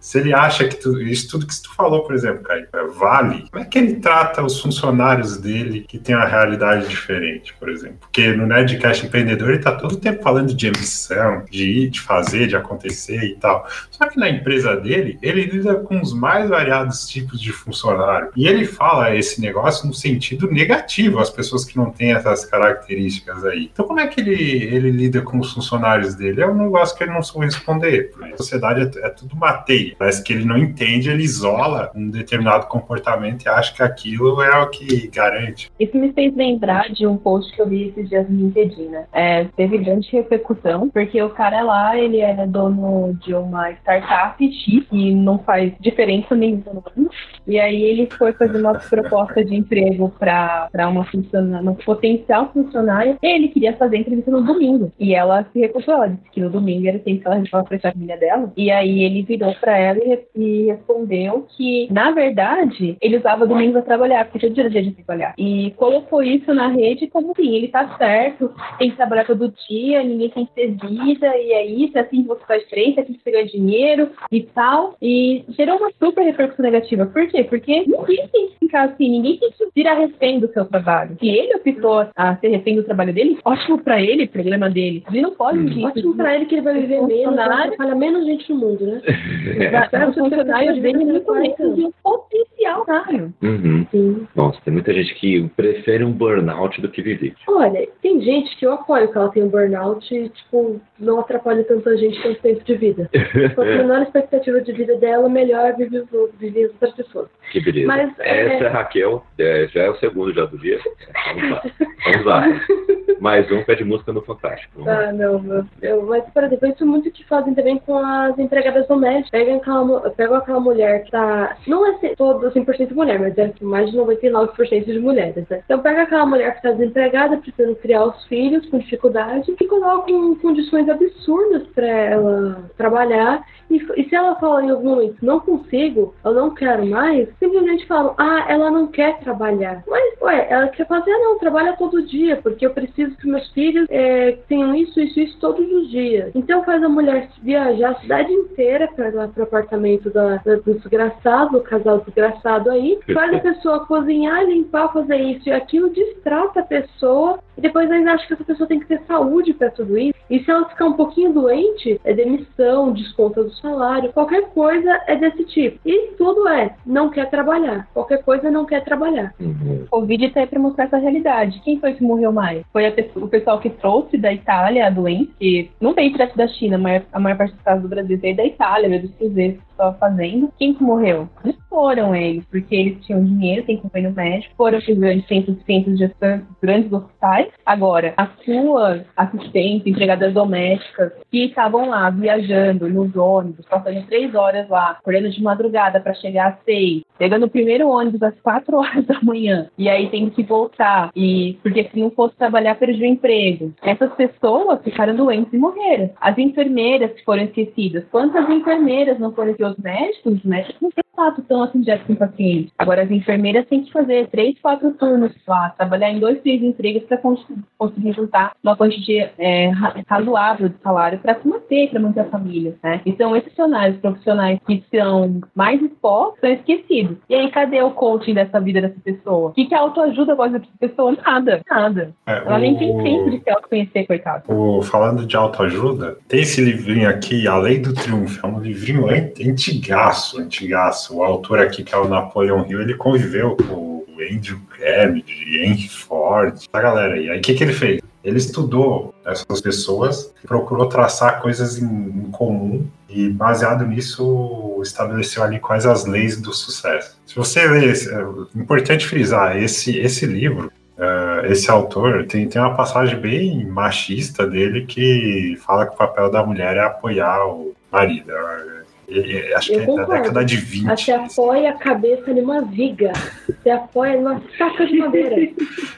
Speaker 3: Se ele acha que tu- isso tudo que tu falou, por exemplo, Caio, é, vale, como é que ele trata os funcionários dele que tem uma realidade diferente, por exemplo? Porque no Nerdcast Empreendedor ele tá todo o tempo falando de ambição, de ir, de fazer, de acontecer e tal. Só que na empresa dele, ele lida com os mais variados tipos de funcionário. E ele fala esse negócio no sentido negativo, as pessoas que não têm essas características aí. Então, como é que ele, ele lida com os funcionários dele? É um negócio que ele não soube responder. A sociedade é, é tudo uma teia. Parece que ele não entende, ele isola um determinado comportamento e acha que aquilo é o que garante.
Speaker 4: Isso me fez lembrar de um post que eu vi esses dias no LinkedIn, né? É, teve grande repercussão, porque o cara lá, ele é dono de uma startup X, que não faz diferença nenhuma. E aí ele foi fazer uma proposta de emprego para uma uma potencial funcionária, e ele queria fazer entrevista no domingo. E ela se recusou, ela disse que no domingo era essencial ela para a família dela. E aí ele virou para ela e, e respondeu que, na verdade, ele usava domingo para trabalhar, porque tinha dia, dia de trabalhar. E colocou isso na rede como assim, ele tá certo, tem que trabalhar todo dia, ninguém tem que ter vida, e é isso, é assim que você faz frente, é assim que você ganha dinheiro e tal. E gerou uma super repercussão negativa. Por quê? Porque ninguém tem que ficar assim, ninguém tem que virar refém do seu trabalho. Se ele optou a ser refém do trabalho dele, ótimo pra ele, problema dele. Ele não pode
Speaker 2: hum. Ótimo pra ele que ele vai viver menos, vai atrapalhar menos gente no mundo, né?
Speaker 4: É. <laughs> Os funcionários dele muito menos de um potencial
Speaker 1: Mário. Uhum. Nossa, tem muita gente que prefere um burnout do que viver.
Speaker 2: Olha, tem gente que eu apoio que ela tem um burnout e, tipo, não atrapalha tanta gente quanto tempo de vida. <laughs> Quanto menor a expectativa de vida dela, melhor vive, vive outras pessoas.
Speaker 1: Que beleza. Mas, Essa é, é Raquel, é, já é o segundo já do dia. Vamos lá. Vamos lá. <laughs> Mais um pé de música no Fantástico.
Speaker 2: Ah, não, meu. Eu, mas, por exemplo, isso muito que fazem também com as empregadas domésticas. Pegam aquela, pegam aquela mulher que tá. Não é todo 100% mulher, mas é mais de 99% de mulheres, né? Então pega aquela mulher que tá desempregada, precisando criar os filhos com dificuldade e colocam condições absurdas para ela trabalhar. E, e, se ela fala em algum momento, não consigo, eu não quero mais, simplesmente falam, ah, ela não quer trabalhar. Mas, ué, ela quer fazer, não, trabalha todo dia, porque eu preciso que meus filhos é, tenham isso, isso, isso todos os dias. Então faz a mulher viajar a cidade inteira para o apartamento da, da, do desgraçado, do casal desgraçado aí, faz a pessoa cozinhar, limpar, fazer isso e aquilo, distrata a pessoa e depois ainda acha que essa pessoa tem que ter saúde para tudo isso. E se ela ficar um pouquinho doente, é demissão, desconta do salário, qualquer coisa é desse tipo. E tudo é, não quer trabalhar. Qualquer coisa não quer trabalhar.
Speaker 4: Uhum. O Covid tá aí pra mostrar essa realidade. Quem foi que morreu mais? Foi a pessoa, o pessoal que trouxe da Itália a doença, que não veio direto da China, mas a maior parte dos casos do Brasil veio da Itália, veio dos exist estava fazendo. Quem que morreu? Eles foram eles, porque eles tinham dinheiro, tem convênio médico, foram para os grandes centros, centros de grandes hospitais. Agora, as suas assistentes, empregadas domésticas, que estavam lá viajando nos ônibus, passando três horas lá, acordando de madrugada para chegar às seis, pegando o primeiro ônibus às quatro horas da manhã, e aí tendo que voltar, e porque se não fosse trabalhar, perdia o emprego. Essas pessoas ficaram doentes e morreram. As enfermeiras que foram esquecidas, quantas enfermeiras não foram esquecidas? Os médicos, os médicos não têm fato tão assim direto com o paciente. Agora, as enfermeiras têm que fazer três, quatro turnos lá, trabalhar em dois, três empregos para conseguir juntar uma quantidade é, razoável de salário para se manter, para manter a família, né? E são esses funcionários profissionais que são mais expostos, são esquecidos. E aí, cadê o coaching dessa vida dessa pessoa? O que, que a autoajuda gosta dessa pessoa? Nada, nada. É, Ela o... nem tem tempo de se autoconhecer, coitado.
Speaker 3: O... Falando de autoajuda, tem esse livrinho aqui, A Lei do Triunfo, é um livrinho antigaço, antigaço. O autor aqui, que é o Napoleon Hill, ele conviveu com o Andrew Carnegie, Henry Ford, a galera aí. Aí o que, que ele fez? Ele estudou essas pessoas, procurou traçar coisas em, em, comum e, baseado nisso, estabeleceu ali quais as leis do sucesso. Se você ler, é importante frisar, esse, esse livro, uh, esse autor, tem, tem uma passagem bem machista dele que fala que o papel da mulher é apoiar o marido. Acho eu que concordo. é da década de 20.
Speaker 2: Você apoia a cabeça numa viga. Você apoia numa saca de madeira.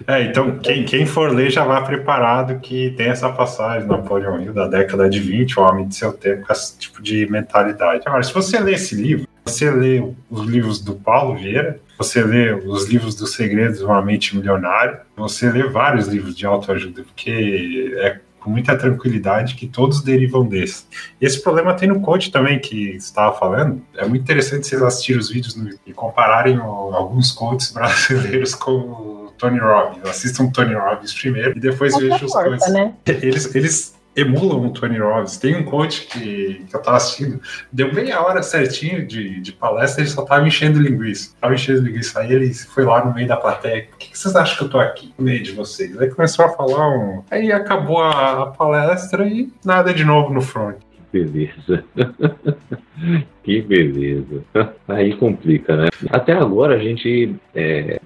Speaker 3: É, então quem, quem for ler já vá preparado que tem essa passagem do Napoleão Hill da década de 20, o homem de seu tempo, com esse tipo de mentalidade. Agora, se você ler esse livro, você lê os livros do Paulo Vieira, você lê os livros dos segredos de uma mente milionária, você lê vários livros de autoajuda, porque é com muita tranquilidade que todos derivam desse. Esse problema tem no coach também, que estava falando. É muito interessante vocês assistirem os vídeos no, e compararem o, alguns coaches <laughs> brasileiros com o Tony Robbins. Assistam Tony Robbins primeiro e depois vejam os coaches. Né? Eles, eles emulam o Tony Robbins. Tem um coach que, que eu tava assistindo, deu meia hora certinho de, de palestra, ele só tava enchendo linguiça. Tava enchendo linguiça. Aí ele foi lá no meio da plateia. O que, que vocês acham que eu tô aqui no meio de vocês? Aí começou a falar um. Aí acabou a, a palestra e nada de novo no front.
Speaker 1: Beleza. <laughs> que beleza. Aí complica, né? Até agora a gente é,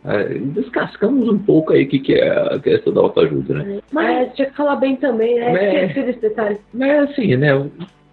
Speaker 1: descascamos um pouco aí o que, que é a questão da autoajuda, né?
Speaker 2: Mas é, tinha que falar bem também, né? Esqueci desse detalhe.
Speaker 1: Mas assim, né?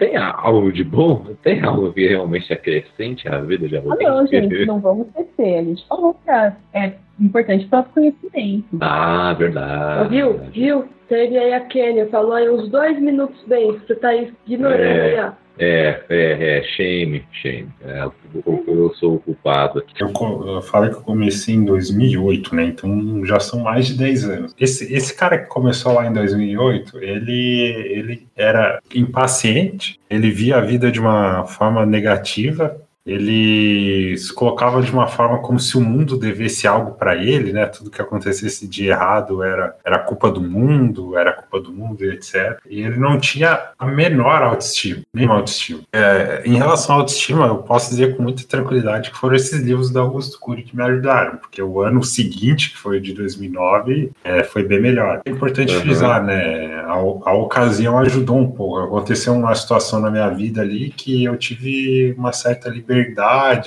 Speaker 1: Tem algo de bom? Tem algo que realmente acrescente a vida de alguém?
Speaker 4: Ah, não, <laughs> gente, não vamos esquecer. A gente falou que é importante para o conhecimento.
Speaker 1: Ah, verdade.
Speaker 2: Viu? Viu? Teve aí a Kênia, falou aí uns dois minutos bem, você tá aí ignorando é. aí, ó.
Speaker 1: É, é, é, shame, shame. É, eu, eu sou o culpado aqui.
Speaker 3: Eu, eu falei que eu comecei em 2008, né? Então já são mais de 10 anos. Esse, esse cara que começou lá em 2008, ele, ele era impaciente, ele via a vida de uma forma negativa, ele se colocava de uma forma como se o mundo devesse algo para ele, né? Tudo que acontecesse de errado era, era culpa do mundo, era culpa do mundo, etc. E ele não tinha a menor autoestima, nenhuma autoestima. É, em relação à autoestima, eu posso dizer com muita tranquilidade que foram esses livros do Augusto Cury que me ajudaram, porque o ano seguinte, que foi o de 2009, é, foi bem melhor. É importante
Speaker 1: Uhum.
Speaker 3: frisar, né? A, a ocasião ajudou um pouco. Aconteceu uma situação na minha vida ali que eu tive uma certa liberdade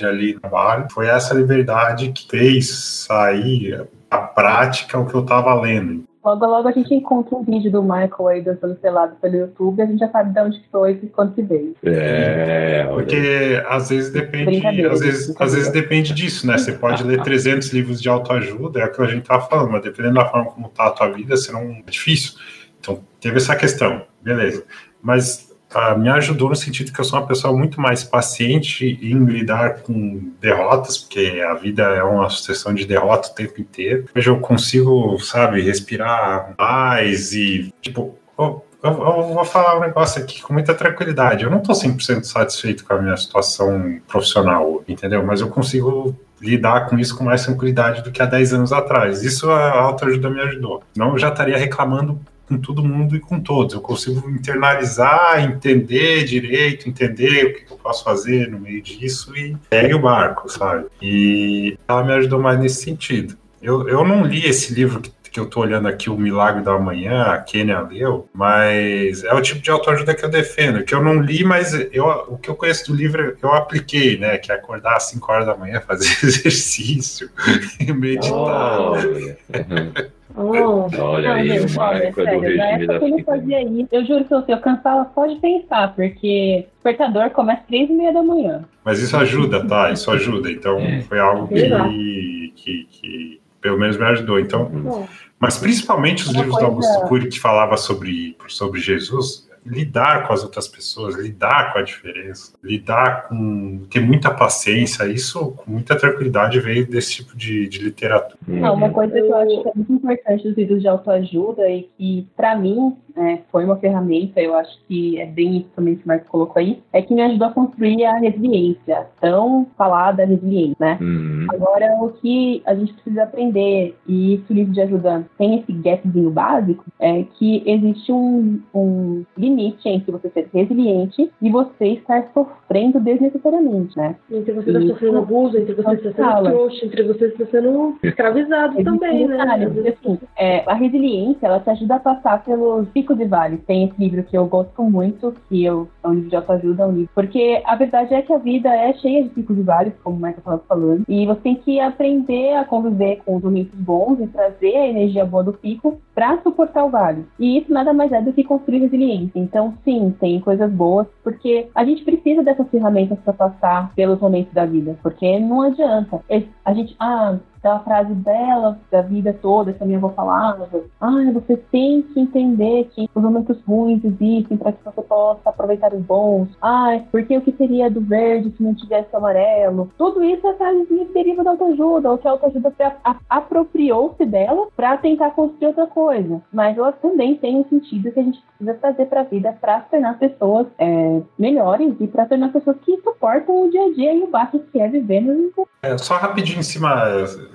Speaker 3: ali no trabalho. Foi essa liberdade que fez sair a prática o que eu estava lendo.
Speaker 4: Logo, logo a gente encontra um vídeo do Michael aí dançando pelado pelo YouTube, a gente já sabe de onde que foi e quando que veio.
Speaker 1: É.
Speaker 3: Porque às vezes depende, às vezes, às vezes depende disso, né? Você pode ler 300 livros de autoajuda, é o que a gente tá falando, mas dependendo da forma como tá a tua vida, será um é difícil. Então, teve essa questão, beleza. Mas ah, me ajudou no sentido que eu sou uma pessoa muito mais paciente em lidar com derrotas, porque a vida é uma sucessão de derrotas o tempo inteiro. Hoje eu consigo, sabe, respirar mais e, tipo, eu vou falar um negócio aqui com muita tranquilidade. Eu não estou 100% satisfeito com a minha situação profissional, entendeu? Mas eu consigo lidar com isso com mais tranquilidade do que há 10 anos atrás. Isso a autoajuda me ajudou. Não, eu já estaria reclamando com todo mundo e com todos. Eu consigo internalizar, entender direito, entender o que eu posso fazer no meio disso e segue o barco, sabe? E ela me ajudou mais nesse sentido. Eu, eu não li esse livro que, que eu tô olhando aqui, O Milagre da Manhã, a Kenia leu, mas é o tipo de autoajuda que eu defendo, que eu não li, mas eu, o que eu conheço do livro eu apliquei, né? Que é acordar às 5 horas da manhã, fazer <laughs> exercício, <laughs> meditar.
Speaker 1: Olha. <laughs>
Speaker 2: Oh,
Speaker 1: Olha aí,
Speaker 4: olha,
Speaker 1: é do
Speaker 4: sério,
Speaker 1: regime
Speaker 4: época
Speaker 1: da
Speaker 4: que eu não
Speaker 1: fita.
Speaker 4: fazia isso, eu juro que eu, eu cansava só de pensar, porque o despertador começa às três e meia da manhã.
Speaker 3: Mas isso ajuda, tá? Isso ajuda. Então foi algo que, que, que pelo menos me ajudou. Então,
Speaker 2: bom.
Speaker 3: mas principalmente os
Speaker 4: Uma
Speaker 3: livros do
Speaker 4: coisa-
Speaker 3: Augusto Cury que falava sobre, sobre Jesus, lidar com as outras pessoas, lidar com a diferença, lidar com ter muita paciência, isso com muita tranquilidade veio desse tipo de, de literatura.
Speaker 4: Não, uma coisa que eu acho que é muito importante dos livros de autoajuda e que, pra mim, né, foi uma ferramenta, eu acho que é bem isso também que o Marco colocou aí, é que me ajudou a construir a resiliência, tão falada resiliência, né?
Speaker 1: Uhum.
Speaker 4: Agora, o que a gente precisa aprender, e isso o livro de ajuda tem esse gapzinho básico, é que existe um, um limite entre você ser resiliente e você estar sofrendo desnecessariamente, né?
Speaker 2: Entre você tá
Speaker 4: Isso.
Speaker 2: sofrendo abuso, entre você está sendo
Speaker 4: Fala.
Speaker 2: trouxa, entre você está sendo escravizado
Speaker 4: Existe
Speaker 2: também,
Speaker 4: um
Speaker 2: né?
Speaker 4: porque, assim, é, a resiliência, ela te ajuda a passar pelos picos e vales. Tem esse livro que eu gosto muito, que eu, é um livro de autoajuda, é um livro. Porque a verdade é que a vida é cheia de picos e vales, como o Michael estava falando. E você tem que aprender a conviver com os momentos bons e trazer a energia boa do pico para suportar o vale. E isso nada mais é do que construir resiliência. Então, sim, tem coisas boas, porque a gente precisa dessas ferramentas para passar pelos momentos da vida. Porque não adianta. Esse- A gente, ah, aquela frase bela da vida toda que a minha avó falava. Ah, você tem que entender que os momentos ruins existem para que você possa aproveitar os bons. Ah, porque o que seria do verde se não tivesse amarelo? Tudo isso é frasezinha que deriva da autoajuda, ou que a autoajuda apropriou-se dela para tentar construir outra coisa. Mas ela também tem um sentido que a gente precisa trazer para a vida para tornar pessoas é, melhores e para tornar pessoas que suportam o dia a dia e o baixo que é viver no
Speaker 3: É, só rapidinho em cima,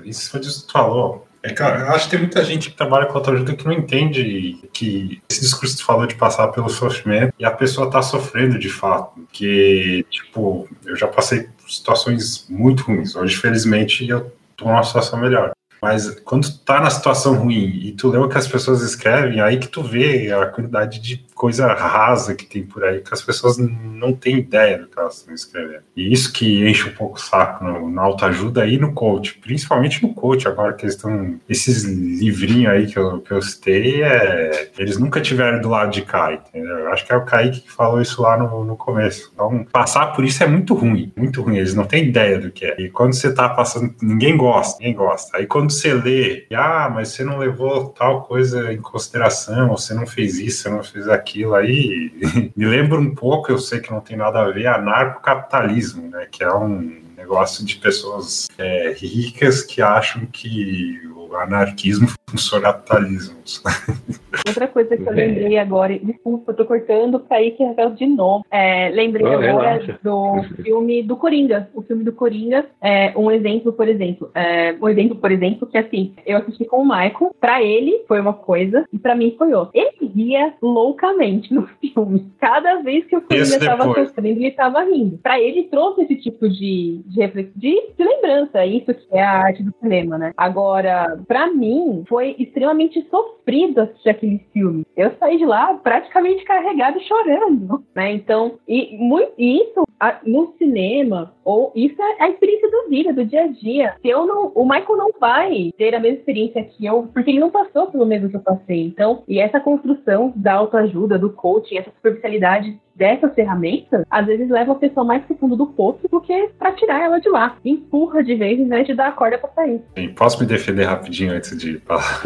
Speaker 3: isso foi disso que tu falou. É que eu acho que tem muita gente que trabalha com autoajuda que não entende que esse discurso que tu falou de passar pelo sofrimento e a pessoa tá sofrendo de fato. Porque, tipo, eu já passei por situações muito ruins. Hoje, felizmente, eu tô numa situação melhor. Mas quando tu tá na situação ruim e tu o que as pessoas escrevem, aí que tu vê a quantidade de coisa rasa que tem por aí, que as pessoas não têm ideia do que elas estão escrevendo. E isso que enche um pouco o saco no, na autoajuda e no coach, principalmente no coach, agora que eles estão. Esses livrinhos aí que eu, que eu citei, é, eles nunca tiveram do lado de cá, entendeu? Eu acho que é o Kaique que falou isso lá no, no começo. Então, passar por isso é muito ruim, muito ruim. Eles não têm ideia do que é. E quando você tá passando, ninguém gosta, ninguém gosta. Aí quando você lê, ah, mas você não levou tal coisa em consideração, você não fez isso, você não fez aquilo, aí <laughs> me lembra um pouco, eu sei que não tem nada a ver, anarcocapitalismo, né? Que é um negócio de pessoas é, ricas que acham que o anarquismo funciona capitalismo. <laughs>
Speaker 4: Outra coisa que eu lembrei agora, desculpa, eu tô cortando pra ir que é de novo. É, lembrei
Speaker 1: Oh,
Speaker 4: agora
Speaker 1: relaxa.
Speaker 4: do filme do Coringa. O filme do Coringa é um exemplo, por exemplo. É, um exemplo, por exemplo, que assim, eu assisti com o Michael, pra ele foi uma coisa e pra mim foi outra. Ele ria loucamente no filme. Cada vez que o Coringa tava sofrendo, ele tava rindo. Pra ele trouxe esse tipo de, de, de, de lembrança, isso que é a arte do cinema, né? Agora, pra mim, foi extremamente sofrido assistir aquele filme. Eu saí de lá praticamente carregado e chorando, né? Então, e, muito, isso a- no cinema, ou isso é a experiência da vida, do dia a dia. Se eu não, o Michael não vai ter a mesma experiência que eu, porque ele não passou pelo mesmo que eu passei. Então, e essa construção da autoajuda, do coaching, essa superficialidade dessas ferramentas, às vezes leva a pessoa mais pro fundo do poço do que pra tirar ela de lá. Empurra de vez em vez de dar a corda pra sair.
Speaker 3: Bem, Posso me defender rapidinho antes de falar?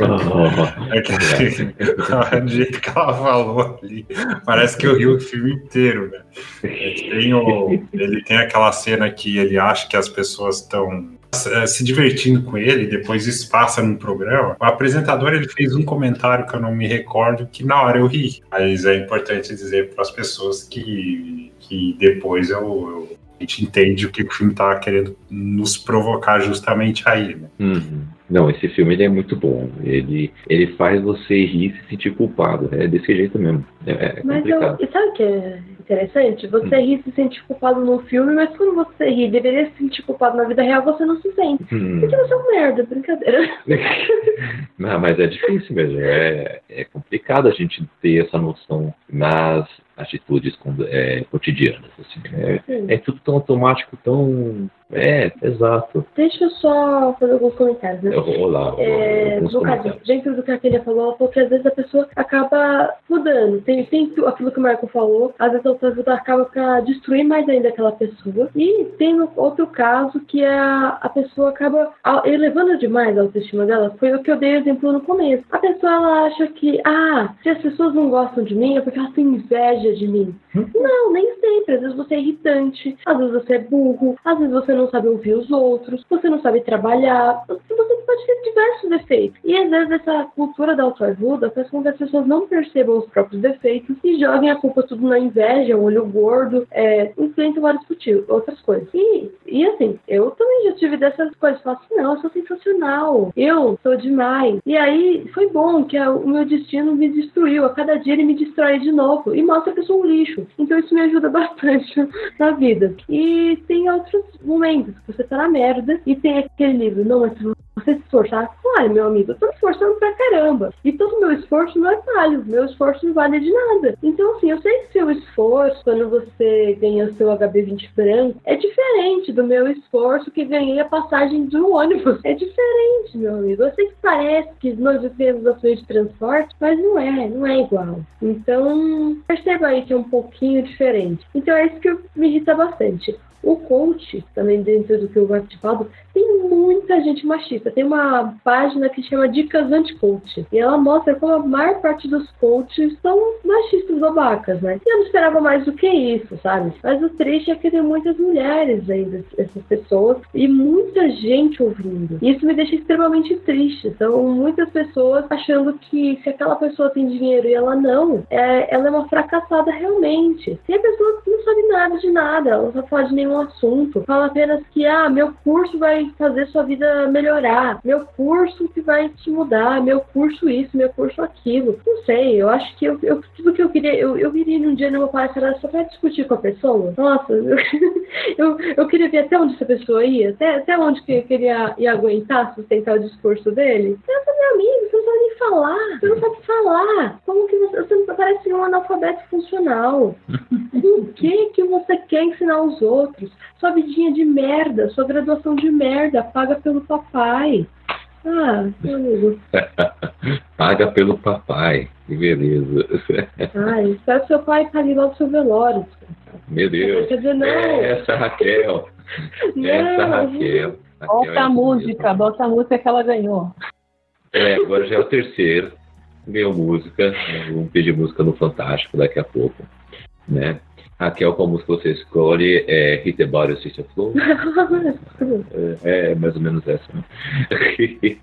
Speaker 3: É que do jeito que ela falou ali, parece que eu ri o filme inteiro, né? É Tem o- ele tem aquela cena que ele acha que as pessoas estão se divertindo com ele, depois isso passa num programa. O apresentador ele fez um comentário que eu não me recordo, que na hora eu ri. Mas é importante dizer para as pessoas que, que depois eu, eu- a gente entende o que o filme está querendo nos provocar justamente aí, né?
Speaker 1: Uhum. Não, esse filme ele é muito bom. Ele, ele faz você rir e se sentir culpado. É desse jeito mesmo. É, é
Speaker 2: Mas eu,
Speaker 1: complicado.
Speaker 2: e sabe o que é interessante? Você ri e se sente culpado no filme, mas quando você ri deveria se sentir culpado na vida real, você não se sente.
Speaker 1: Hum.
Speaker 2: Porque você é um merda, brincadeira. <laughs>
Speaker 1: Não, mas é difícil mesmo. É, é complicado a gente ter essa noção nas atitudes é, cotidianas. Assim. É, é tudo tão automático, tão. É, exato.
Speaker 2: Deixa eu só fazer alguns comentários, né?
Speaker 1: Eu vou lá.
Speaker 2: É,
Speaker 1: alguns
Speaker 2: no caso,
Speaker 1: comentários.
Speaker 2: dentro do que a Kelly falou, ela falou que às vezes a pessoa acaba mudando. Tem, tem aquilo que o Marco falou, às vezes a pessoa acaba pra destruir mais ainda aquela pessoa. E tem outro caso que é a, a pessoa acaba elevando demais a autoestima dela. Foi o que eu dei exemplo no começo. A pessoa ela acha que, ah, se as pessoas não gostam de mim é porque elas têm inveja de mim. Não, nem sempre. Às vezes você é irritante, às vezes você é burro, às vezes você não sabe ouvir os outros, você não sabe trabalhar, você pode ter diversos defeitos. E às vezes essa cultura da autoajuda faz com que as pessoas não percebam os próprios defeitos e joguem a culpa tudo na inveja, o olho gordo, é, influenciam vários motivos, outras coisas. E, e assim, eu também já tive dessas coisas. Falo assim, não, eu sou sensacional, eu sou demais. E aí foi bom que a- o meu destino me destruiu. A cada dia ele me destrói de novo e mostra que eu sou um lixo. Então isso me ajuda <laughs> bastante na vida. E tem outros momentos que você tá na merda e tem aquele livro, não, mas se você se esforçar, claro, meu amigo, eu tô me esforçando pra caramba. E todo meu esforço não é válido, meu esforço não vale de nada. Então, assim, eu sei que seu esforço, quando você ganha o seu HB20 branco, é diferente do meu esforço que ganhei a passagem um ônibus. É diferente, meu amigo. Eu sei que parece que nós vivemos ações de transporte, mas não é, não é igual. Então, perceba aí que é um pouquinho diferente. Então, é isso que me irrita bastante. O coach, também dentro do que eu participado, tem muita gente machista. Tem uma página que chama Dicas Anti-Coach. E ela mostra como a maior parte dos coaches são machistas babacas, né? E eu não esperava mais do que isso, sabe? Mas o triste é que tem muitas mulheres ainda, essas pessoas, e muita gente ouvindo. E isso me deixa extremamente triste. São muitas pessoas achando que se aquela pessoa tem dinheiro e ela não, é, ela é uma fracassada realmente. E a pessoa não sabe nada de nada, ela não sabe falar de nenhum assunto. Fala apenas que, ah, meu curso vai fazer sua vida melhorar, meu curso que vai te mudar, meu curso isso, meu curso aquilo. Não sei, eu acho que eu, eu tudo que eu queria, eu, eu iria num dia numa palestra só pra discutir com a pessoa. Nossa, <laughs> eu, eu, eu queria ver até onde essa pessoa ia, até, até onde que eu queria ia aguentar sustentar o discurso dele. É meu amigo, você não sabe nem falar, você não sabe falar. Como que você, você parece um analfabeto funcional? O que que você quer ensinar aos outros? Sua vidinha de merda, sua graduação de merda, paga pelo papai. Ah, meu amigo. <laughs>
Speaker 1: Paga pelo papai. Que beleza.
Speaker 2: Ai, espero que seu pai pague logo seu velório.
Speaker 1: Meu Deus.
Speaker 2: Quer dizer, não.
Speaker 1: Essa Raquel.
Speaker 2: Não.
Speaker 1: Essa Raquel.
Speaker 4: Bota
Speaker 1: é
Speaker 4: a música,
Speaker 1: mesmo.
Speaker 4: bota a música que ela ganhou.
Speaker 1: É, agora já é o terceiro. Ganhou música. né? Vamos pedir música no Fantástico daqui a pouco. Né? Raquel, música você escolhe? É Hit the Body Flow? É, é mais ou menos essa, né? <laughs>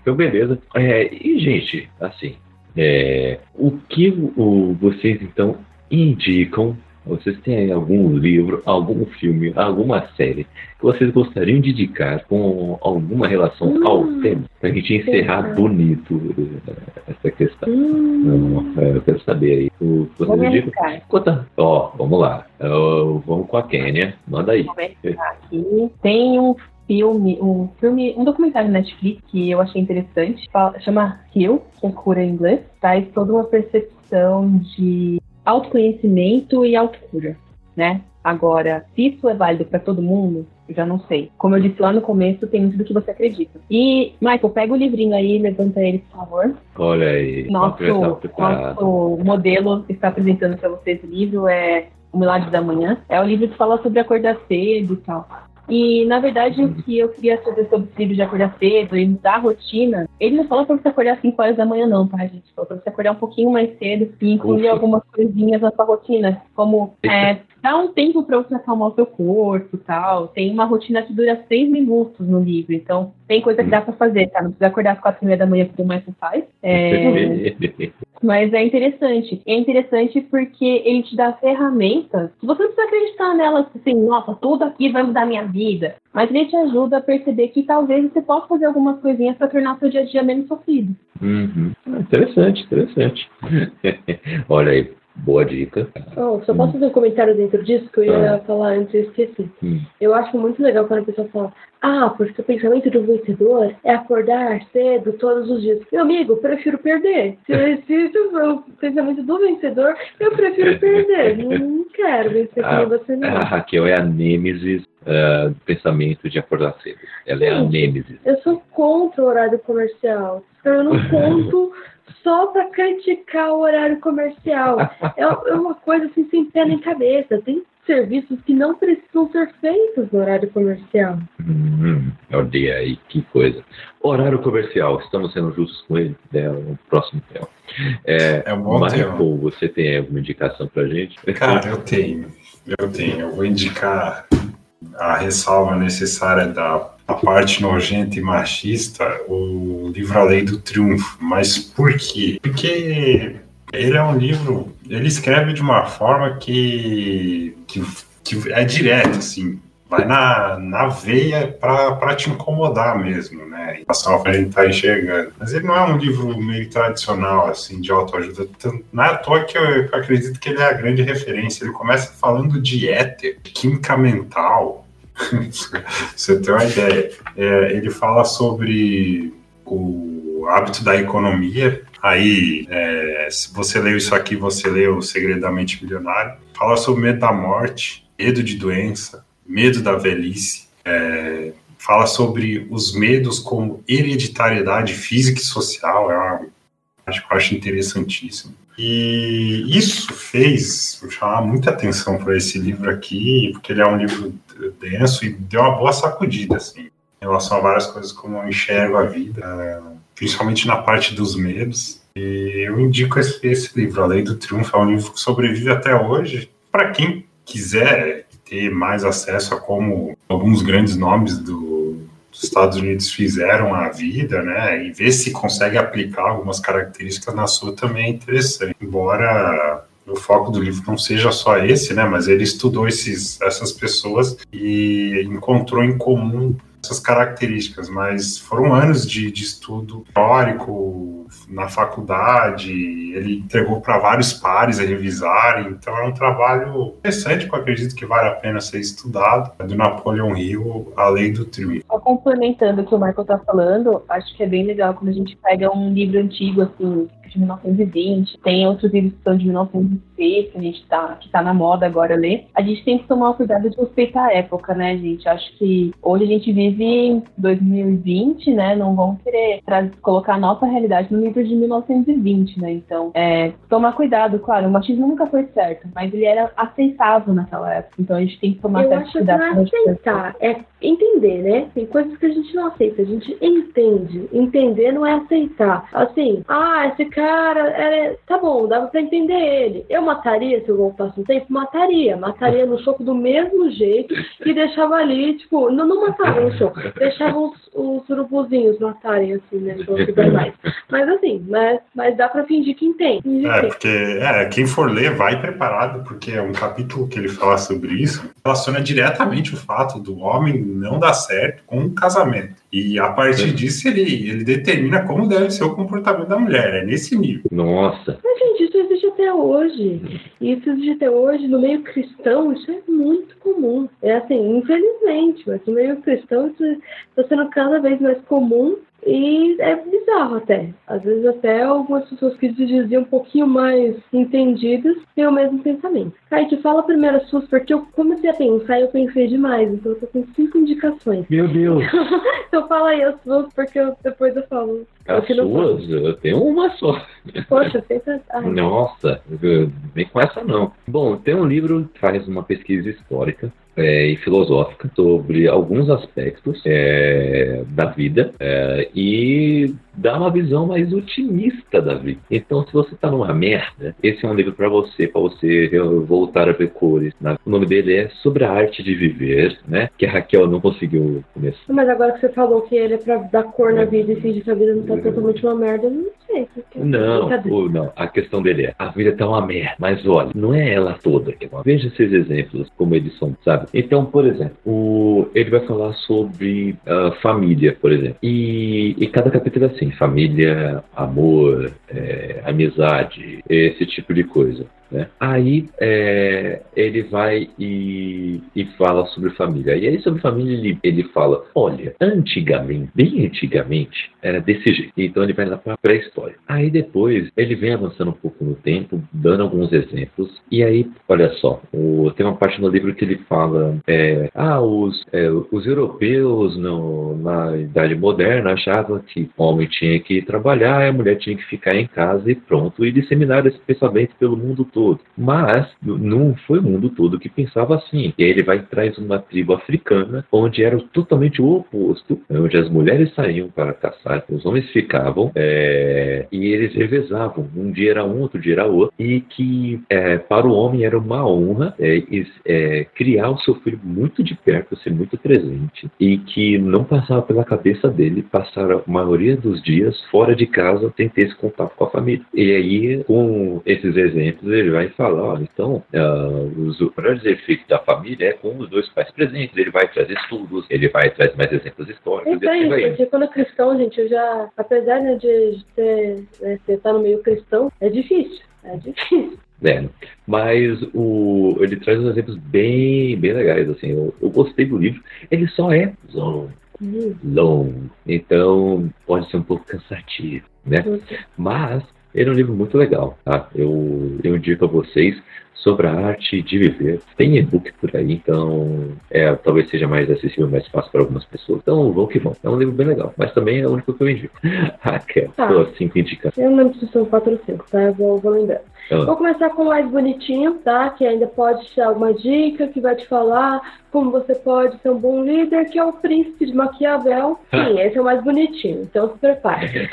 Speaker 1: então, beleza. É, e, gente, assim, é, o que o, vocês, então, indicam? Vocês têm algum livro, algum filme, alguma série que vocês gostariam de indicar com alguma relação
Speaker 2: Hum,
Speaker 1: ao tema? Pra gente encerrar bonito eh, essa questão.
Speaker 2: Hum,
Speaker 1: Não, é, eu quero saber aí. O vocês indicam? Conta. Ó, vamos lá. Ó, vamos com a Kênia. Manda aí.
Speaker 4: Aqui. Tem um filme, um filme, um documentário na Netflix que eu achei interessante. Fala- Chama Heal, que é cura em inglês. Traz toda uma percepção de autoconhecimento e autocura, né? Agora, se isso é válido para todo mundo, eu já não sei. Como eu disse lá no começo, tem muito do que você acredita. E, Michael, pega o livrinho aí, levanta ele, por favor.
Speaker 1: Olha aí.
Speaker 4: Nosso,
Speaker 1: preparada.
Speaker 4: nosso modelo que está apresentando para vocês o livro é O Milagre da Manhã. É o livro que fala sobre acordar cedo e tal. E, na verdade, o que eu queria saber sobre esse livro de acordar cedo e mudar a rotina, ele não fala para você acordar às 5 horas da manhã, não, tá, gente? Fala para você acordar um pouquinho mais cedo e incluir
Speaker 1: Ufa.
Speaker 4: algumas coisinhas na sua rotina, como é, dar um tempo para você acalmar o seu corpo e tal. Tem uma rotina que dura 6 minutos no livro, então tem coisa que dá para fazer, tá? Não precisa acordar às 4 e meia da manhã, como o Michael faz. É, <laughs> mas é interessante. É interessante porque ele te dá ferramentas. Você não precisa acreditar nelas assim, nossa, tudo aqui vai mudar minha vida. Mas ele te ajuda a perceber que talvez você possa fazer algumas coisinhas para tornar o seu dia a dia menos sofrido.
Speaker 1: Uhum. Ah, Interessante, interessante. <laughs> Olha aí, boa dica.
Speaker 2: oh, só posso fazer um comentário dentro disso que eu ia
Speaker 1: Ah.
Speaker 2: falar antes eu esqueci.
Speaker 1: Hum.
Speaker 2: Eu acho muito legal quando a pessoa fala, ah, porque o pensamento do vencedor é acordar cedo todos os dias. Meu amigo, prefiro perder. Se, <laughs> se isso for o pensamento do vencedor, eu prefiro perder. <laughs> Não, quero vencer
Speaker 1: Ah,
Speaker 2: como você
Speaker 1: A
Speaker 2: não.
Speaker 1: Raquel é a nêmesis do pensamento de acordar cedo. Ela é a nêmesis.
Speaker 2: Eu sou contra o horário comercial. Eu não <laughs> conto só pra criticar o horário comercial. É, é uma coisa assim sem pé nem cabeça. Tem serviços que não precisam ser feitos no horário comercial.
Speaker 1: Hum, olha aí, que coisa. Horário comercial, estamos sendo justos com ele? É o próximo tema. É,
Speaker 3: É um bom
Speaker 1: Michael,
Speaker 3: tema.
Speaker 1: você tem alguma indicação pra gente?
Speaker 3: Cara, eu tenho. Eu tenho. Eu vou indicar a ressalva necessária da, da parte nojenta e machista, o livro A Lei do Triunfo. Mas por quê? Porque ele é um livro. Ele escreve de uma forma que, que, que é direta, assim. Vai na, na veia para te incomodar mesmo, né? Em relação ao que a gente tá enxergando. Mas ele não é um livro meio tradicional, assim, de autoajuda. Não é à toa que eu, acredito que ele é a grande referência. Ele começa falando de éter, química mental. Você tem uma ideia. É, ele fala sobre o hábito da economia. Aí, é, se você leu isso aqui, você leu O Segredo da Mente Milionária. Fala sobre medo da morte, medo de doença, medo da velhice. É, fala sobre os medos como hereditariedade física e social. É uma acho que eu acho interessantíssimo. E isso fez chamar muita atenção para esse livro aqui, porque ele é um livro denso e deu uma boa sacudida, assim, em relação a várias coisas como eu enxergo a vida, principalmente na parte dos medos. E eu indico esse, esse livro, A Lei do Triunfo, é um livro que sobrevive até hoje. Para quem quiser ter mais acesso a como alguns grandes nomes do, dos Estados Unidos fizeram a vida, né, e ver se consegue aplicar algumas características na sua também é interessante. Embora o foco do livro não seja só esse, né, mas ele estudou esses, essas pessoas e encontrou em comum essas características, mas foram anos de, de estudo teórico na faculdade, ele entregou para vários pares a revisarem, então é um trabalho interessante que eu acredito que vale a pena ser estudado, é do Napoleon Hill, A Lei do Triunfo.
Speaker 4: Só complementando o que o Michael tá falando, acho que é bem legal quando a gente pega um livro antigo, assim, de 1920, tem outros livros que são de 1906, que a gente tá, que tá na moda agora ler. A gente tem que tomar o cuidado de respeitar a época, né, gente? Acho que hoje a gente vive em 2020, né? Não vão querer colocar a nossa realidade no livro de 1920, né? Então, é, tomar cuidado, claro, o machismo nunca foi certo, mas ele era aceitável naquela época. Então a gente tem que tomar
Speaker 2: Eu
Speaker 4: certo
Speaker 2: acho que
Speaker 4: cuidado.
Speaker 2: não é aceitar, é entender, né? Tem coisas que a gente não aceita, a gente entende. Entender não é aceitar. Assim, ah, esse cara, é... tá bom, dava pra entender ele. Eu mataria se eu voltasse um tempo? Mataria. Mataria no choco do mesmo jeito e deixava ali, tipo, não, não matava no choco, deixava os, os urubuzinhos matarem, assim, né? Animais. Mas assim, mas, mas dá pra fingir que entende. Fingir
Speaker 3: É,
Speaker 2: que-
Speaker 3: porque é, quem for ler vai preparado, porque é um capítulo que ele fala sobre isso, relaciona diretamente o fato do homem não dar certo com o casamento. E a partir disso ele, ele determina como deve ser o comportamento da mulher, é nesse nível.
Speaker 1: Nossa,
Speaker 2: Mas, gente, isso existe até hoje. E isso existe até hoje no meio cristão, isso é muito comum. É assim, infelizmente, mas no meio cristão isso está sendo cada vez mais comum e é bizarro até. Às vezes até algumas pessoas que se diziam um pouquinho mais entendidas têm o mesmo pensamento. Kaique, fala primeiro as suas, porque eu comecei a pensar e eu pensei demais, então eu tô com cinco indicações.
Speaker 1: meu Deus. <laughs>
Speaker 2: Então fala aí as suas, porque eu- depois eu falo.
Speaker 1: As
Speaker 2: Aqui no-
Speaker 1: suas, eu tenho uma só.
Speaker 2: Poxa. <laughs> Ai,
Speaker 1: Nossa, vem com essa não. Bom, tem um livro que faz uma pesquisa histórica é, e filosófica sobre alguns aspectos é, da vida é, e dá uma visão mais otimista da vida. Então, se você tá numa merda, esse é um livro para você, para você voltar a ver cores. né? O nome dele é Sobre a Arte de Viver, né? Que a Raquel não conseguiu começar.
Speaker 2: Mas agora que você falou que ele é pra dar cor na vida e fingir que a vida não tá totalmente uma merda, eu não sei. porque-
Speaker 1: Não, o- não. A questão dele é, a vida tá uma merda, mas olha, não é ela toda. é Veja esses exemplos, como eles são, sabe? Então, por exemplo, o, ele vai falar sobre ah, família, por exemplo. E, e cada capítulo é assim, família, amor, é, amizade, esse tipo de coisa. Né? Aí é, ele vai e, e fala sobre família. E aí sobre família ele, ele fala, olha, antigamente, bem antigamente, era desse jeito. Então ele vai lá para a pré-história. Aí depois ele vem avançando um pouco no tempo, dando alguns exemplos. E aí, olha só, o- tem uma parte no livro que ele fala, é, ah, os, é, os europeus no- na idade moderna achavam que o homem tinha que trabalhar a mulher tinha que ficar em casa e pronto, e disseminaram esse pensamento pelo mundo todo. Mas n- não foi o mundo todo que pensava assim. E aí ele vai e traz uma tribo africana onde era totalmente o oposto, onde as mulheres saíam para caçar, os homens ficavam é, e eles revezavam. Um dia era um, outro dia era outro, e que é, para o homem era uma honra é, é, criar o seu filho muito de perto, ser muito presente, e que não passava pela cabeça dele passar a maioria dos dias fora de casa sem ter esse contato com a família. E aí, com esses exemplos, ele vai falar: olha, então, ah, os melhores efeitos da família é com os dois pais presentes. Ele vai trazer estudos, ele vai trazer mais exemplos históricos.
Speaker 2: Então
Speaker 1: assim vai
Speaker 2: isso, porque quando é cristão, gente, eu já. Apesar né, de ter, né, estar no meio cristão, é difícil. É difícil. <laughs>
Speaker 1: É, mas o, ele traz uns exemplos bem, bem legais, assim, eu, eu gostei do livro, ele só é longo,
Speaker 2: Hum,
Speaker 1: longo, então pode ser um pouco cansativo, né?
Speaker 2: nossa.
Speaker 1: Mas ele é um livro muito legal, tá? Eu, eu indico a vocês sobre a arte de viver. Tem e-book por aí, então é, talvez seja mais acessível, mais fácil para algumas pessoas. Então vão que vão. É um livro bem legal, mas também é o único que eu indico. <laughs> Raquel,
Speaker 2: Tá.
Speaker 1: tô cinco indicações.
Speaker 2: Eu não lembro se são 4 ou 5, tá? Eu vou, vou lembrar. Vou começar com o mais bonitinho, tá? Que ainda pode te dar alguma dica, que vai te falar como você pode ser um bom líder, que é o príncipe de Maquiavel. <laughs> Sim, esse é o mais bonitinho, então se prepare. <laughs>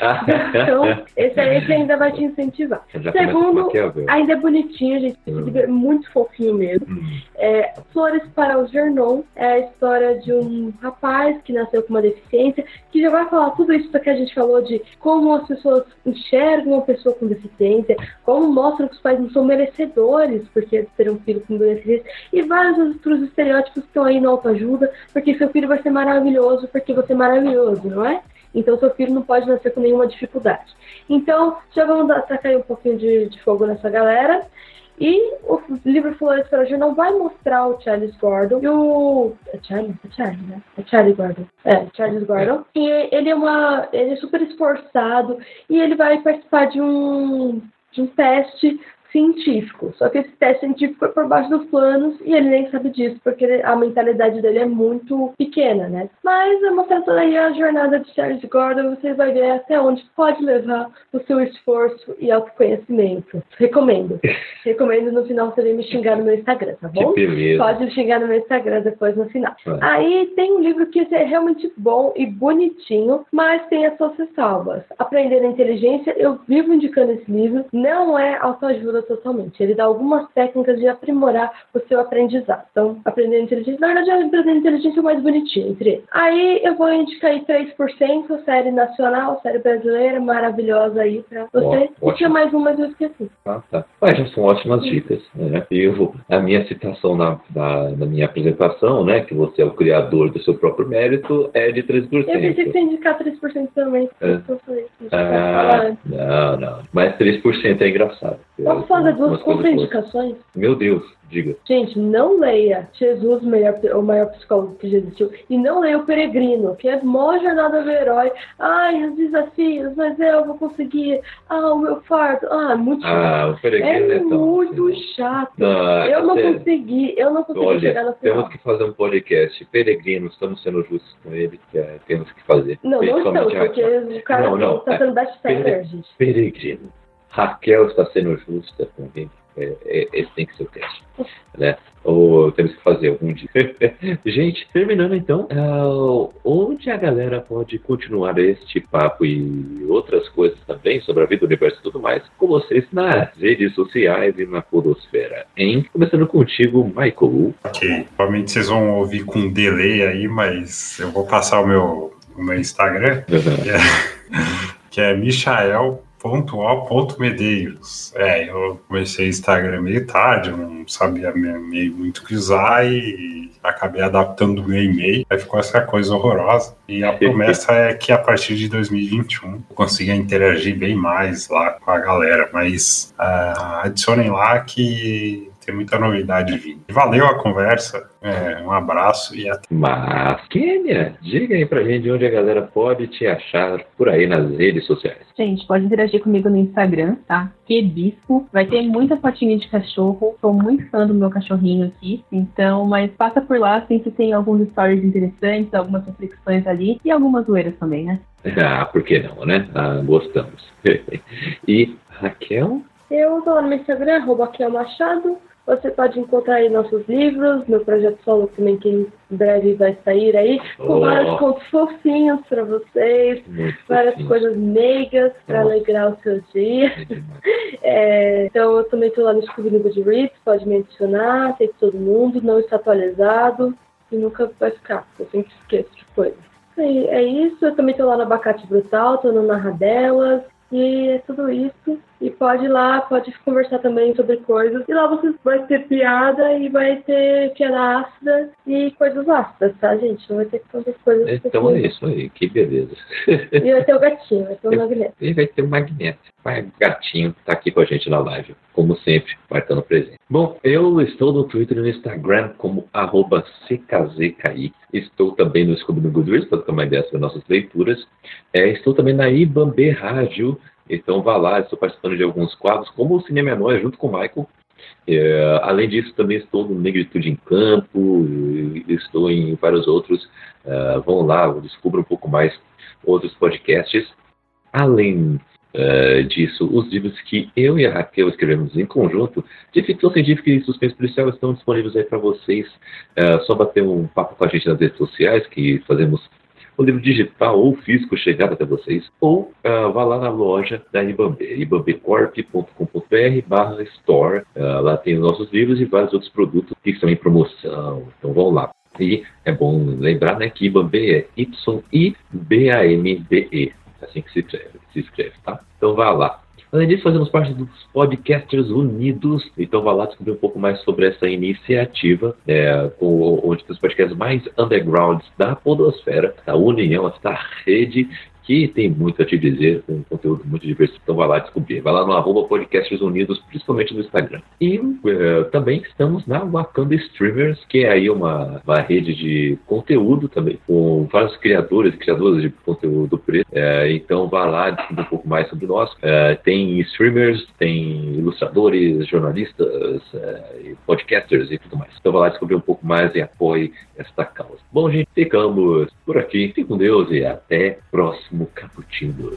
Speaker 2: Então, esse aí esse ainda vai te incentivar. Segundo, ainda é bonitinho, gente. Livro é muito fofinho mesmo.
Speaker 1: Hum.
Speaker 2: É, Flores para o Vernon é a história de um rapaz que nasceu com uma deficiência, que já vai falar tudo isso que a gente falou de como as pessoas enxergam uma pessoa com deficiência, como mostram que os pais não são merecedores porque ter um filho com deficiência, e vários outros estereótipos que estão aí na autoajuda, porque seu filho vai ser maravilhoso porque você é maravilhoso, não é? Então seu filho não pode nascer com nenhuma dificuldade. Então, já vamos dar- tacar aí um pouquinho de, de fogo nessa galera. E o livro Flores para Hoje não vai mostrar o Charles Gordon e o. É Charles? É Charles, né? É Charlie Gordon. É, Charles Gordon. E ele é uma. Ele é super esforçado e ele vai participar de um. De um teste científico. Só que esse teste científico é por baixo dos planos e ele nem sabe disso, porque a mentalidade dele é muito pequena, né? Mas é mostrando aí a jornada de Charles Gordon, você vai ver até onde pode levar o seu esforço e autoconhecimento. Recomendo. <laughs> Recomendo no final você me xingar no meu Instagram, tá bom? Pode xingar no meu Instagram depois no final.
Speaker 1: Ah.
Speaker 2: Aí tem um livro que é realmente bom e bonitinho, mas tem as suas ressalvas. Aprender a Inteligência, eu vivo indicando esse livro, não é autoajuda totalmente. Ele dá algumas técnicas de aprimorar o seu aprendizado. Então, aprender inteligência, na verdade, aprender a inteligência é mais bonitinho entre eles. Aí eu vou indicar aí 3%, série nacional, série brasileira, maravilhosa aí pra você.
Speaker 1: Ó,
Speaker 2: e tinha mais uma, mas eu esqueci.
Speaker 1: Ah, tá. Mas já são ótimas dicas. Né? Eu, a minha citação na, na, na minha apresentação, né, que você é o criador do seu próprio mérito, é de 3%.
Speaker 2: Eu pensei que você ia indicar 3% também.
Speaker 1: É. Ah,
Speaker 2: antes.
Speaker 1: não, não. Mas 3% é engraçado.
Speaker 2: Posso fazer duas contraindicações?
Speaker 1: Meu Deus, diga.
Speaker 2: Gente, não leia Jesus, o maior, o maior psicólogo que já existiu. E não leia o Peregrino, que é mó jornada do herói. Ai, os desafios, mas eu vou conseguir. Ah, o meu fardo. Ah, muito chato.
Speaker 1: Ah, o peregrino
Speaker 2: é
Speaker 1: é tão.
Speaker 2: muito chato.
Speaker 1: Não,
Speaker 2: eu não consegui, eu não consegui chegar
Speaker 1: Olha,
Speaker 2: no final.
Speaker 1: temos que fazer um podcast. Peregrino, estamos sendo justos com ele, que é, temos que fazer.
Speaker 2: Não, não estamos, porque o cara
Speaker 1: Não, não,
Speaker 2: tá
Speaker 1: é.
Speaker 2: sendo best-seller,
Speaker 1: Pere-
Speaker 2: gente.
Speaker 1: Peregrino. Raquel está sendo justa com ele. É, é, esse tem que ser o teste. Né? Ou temos que fazer algum dia. <laughs> Gente, terminando então, ah, onde a galera pode continuar este papo e outras coisas também sobre a vida, o universo e tudo mais, com vocês nas redes sociais e na podosfera, hein? Começando contigo, Michael.
Speaker 3: Ok, provavelmente vocês vão ouvir com delay aí, mas eu vou passar o meu, o meu Instagram, que é <laughs> michael.o.medeiros. É, eu comecei Instagram meio tarde, eu não sabia me- meio muito o que usar e acabei adaptando o meu e-mail. Aí ficou essa coisa horrorosa. E a <laughs> promessa é que a partir de 2021 eu consiga interagir bem mais lá com a galera. Mas ah, adicionem lá que tem muita novidade vindo. Valeu a conversa, é, um abraço e até.
Speaker 1: Mas, Kênia, diga aí pra gente onde a galera pode te achar por aí nas redes sociais.
Speaker 4: Gente, pode interagir comigo no Instagram, tá? Que bispo. Vai ter muita fotinha de cachorro. Sou muito fã do meu cachorrinho aqui. Então, mas passa por lá, sempre tem alguns stories interessantes, algumas reflexões ali e algumas zoeiras também, né?
Speaker 1: Ah, por que não, né? Ah, gostamos. <laughs> e Raquel?
Speaker 2: Eu tô lá no meu Instagram, arroba Raquel Machado. Você pode encontrar aí nossos livros, meu projeto solo também, que em breve vai sair aí, com
Speaker 1: Oh.
Speaker 2: vários contos fofinhos pra vocês,
Speaker 1: Muito
Speaker 2: várias
Speaker 1: fofinho.
Speaker 2: coisas meigas pra
Speaker 1: Nossa.
Speaker 2: alegrar o seu dia.
Speaker 1: É. <laughs>
Speaker 2: É, então eu também tô lá no Scooby Doo Goodreads, pode me adicionar, tem todo mundo, não está atualizado e nunca vai ficar, eu sempre esqueço de coisa. E é isso, eu também tô lá no Abacate Brutal, tô no Narradelas, e é tudo isso. E pode ir lá, pode conversar também sobre coisas. E lá você vai ter piada e vai ter piada ácida e coisas ácidas, tá, gente? Não vai ter tantas coisas.
Speaker 1: Então é isso aí, que beleza.
Speaker 2: E vai ter o gatinho, vai ter o magneto.
Speaker 1: E vai ter o Magneto, vai, gatinho, tá aqui com a gente na live, como sempre, marcando presente. Bom, eu estou no Twitter e no Instagram como arroba CKZKI. Estou também no Scooby no Goodreads, para ter uma ideia sobre nossas leituras. É, estou também na Ibambe Rádio, então vá lá, estou participando de alguns quadros, como o Cinema é Nós, junto com o Michael. É, além disso, também estou no Negritude em Campo, estou em vários outros. É, vão lá, descubra um pouco mais outros podcasts. Além eh, disso, os livros que eu e a Raquel escrevemos em conjunto de ficção científica e suspense policial estão disponíveis aí para vocês. É só bater um papo com a gente nas redes sociais, que fazemos o livro digital ou físico chegar até vocês, ou ah, vá lá na loja da Ibambe, ibambecorp.com.br barra store. Ah, lá tem os nossos livros e vários outros produtos que estão em promoção. Então vão lá. E é bom lembrar né, que Ibambe é Y-I-B-A-M-B-E. É assim que se escreve, se escreve, tá? Então vá lá. Além disso, fazemos parte dos Podcasters Unidos, então vá lá descobrir um pouco mais sobre essa iniciativa, é, onde tem os podcasts mais undergrounds da podosfera, da União, essa rede que tem muito a te dizer, tem um conteúdo muito diverso. Então vai lá descobrir. Vai lá no arroba Podcasts Unidos, principalmente no Instagram. E uh, também estamos na Wakanda Streamers, que é aí uma, uma rede de conteúdo também, com vários criadores, criadoras de conteúdo preto. Uh, então vá lá descobrir um pouco mais sobre nós. Uh, tem streamers, tem ilustradores, jornalistas, podcasters e tudo mais. Então vai lá descobrir um pouco mais e apoie esta causa. Bom, gente, ficamos por aqui. Fique com Deus e até próximo cappuccino.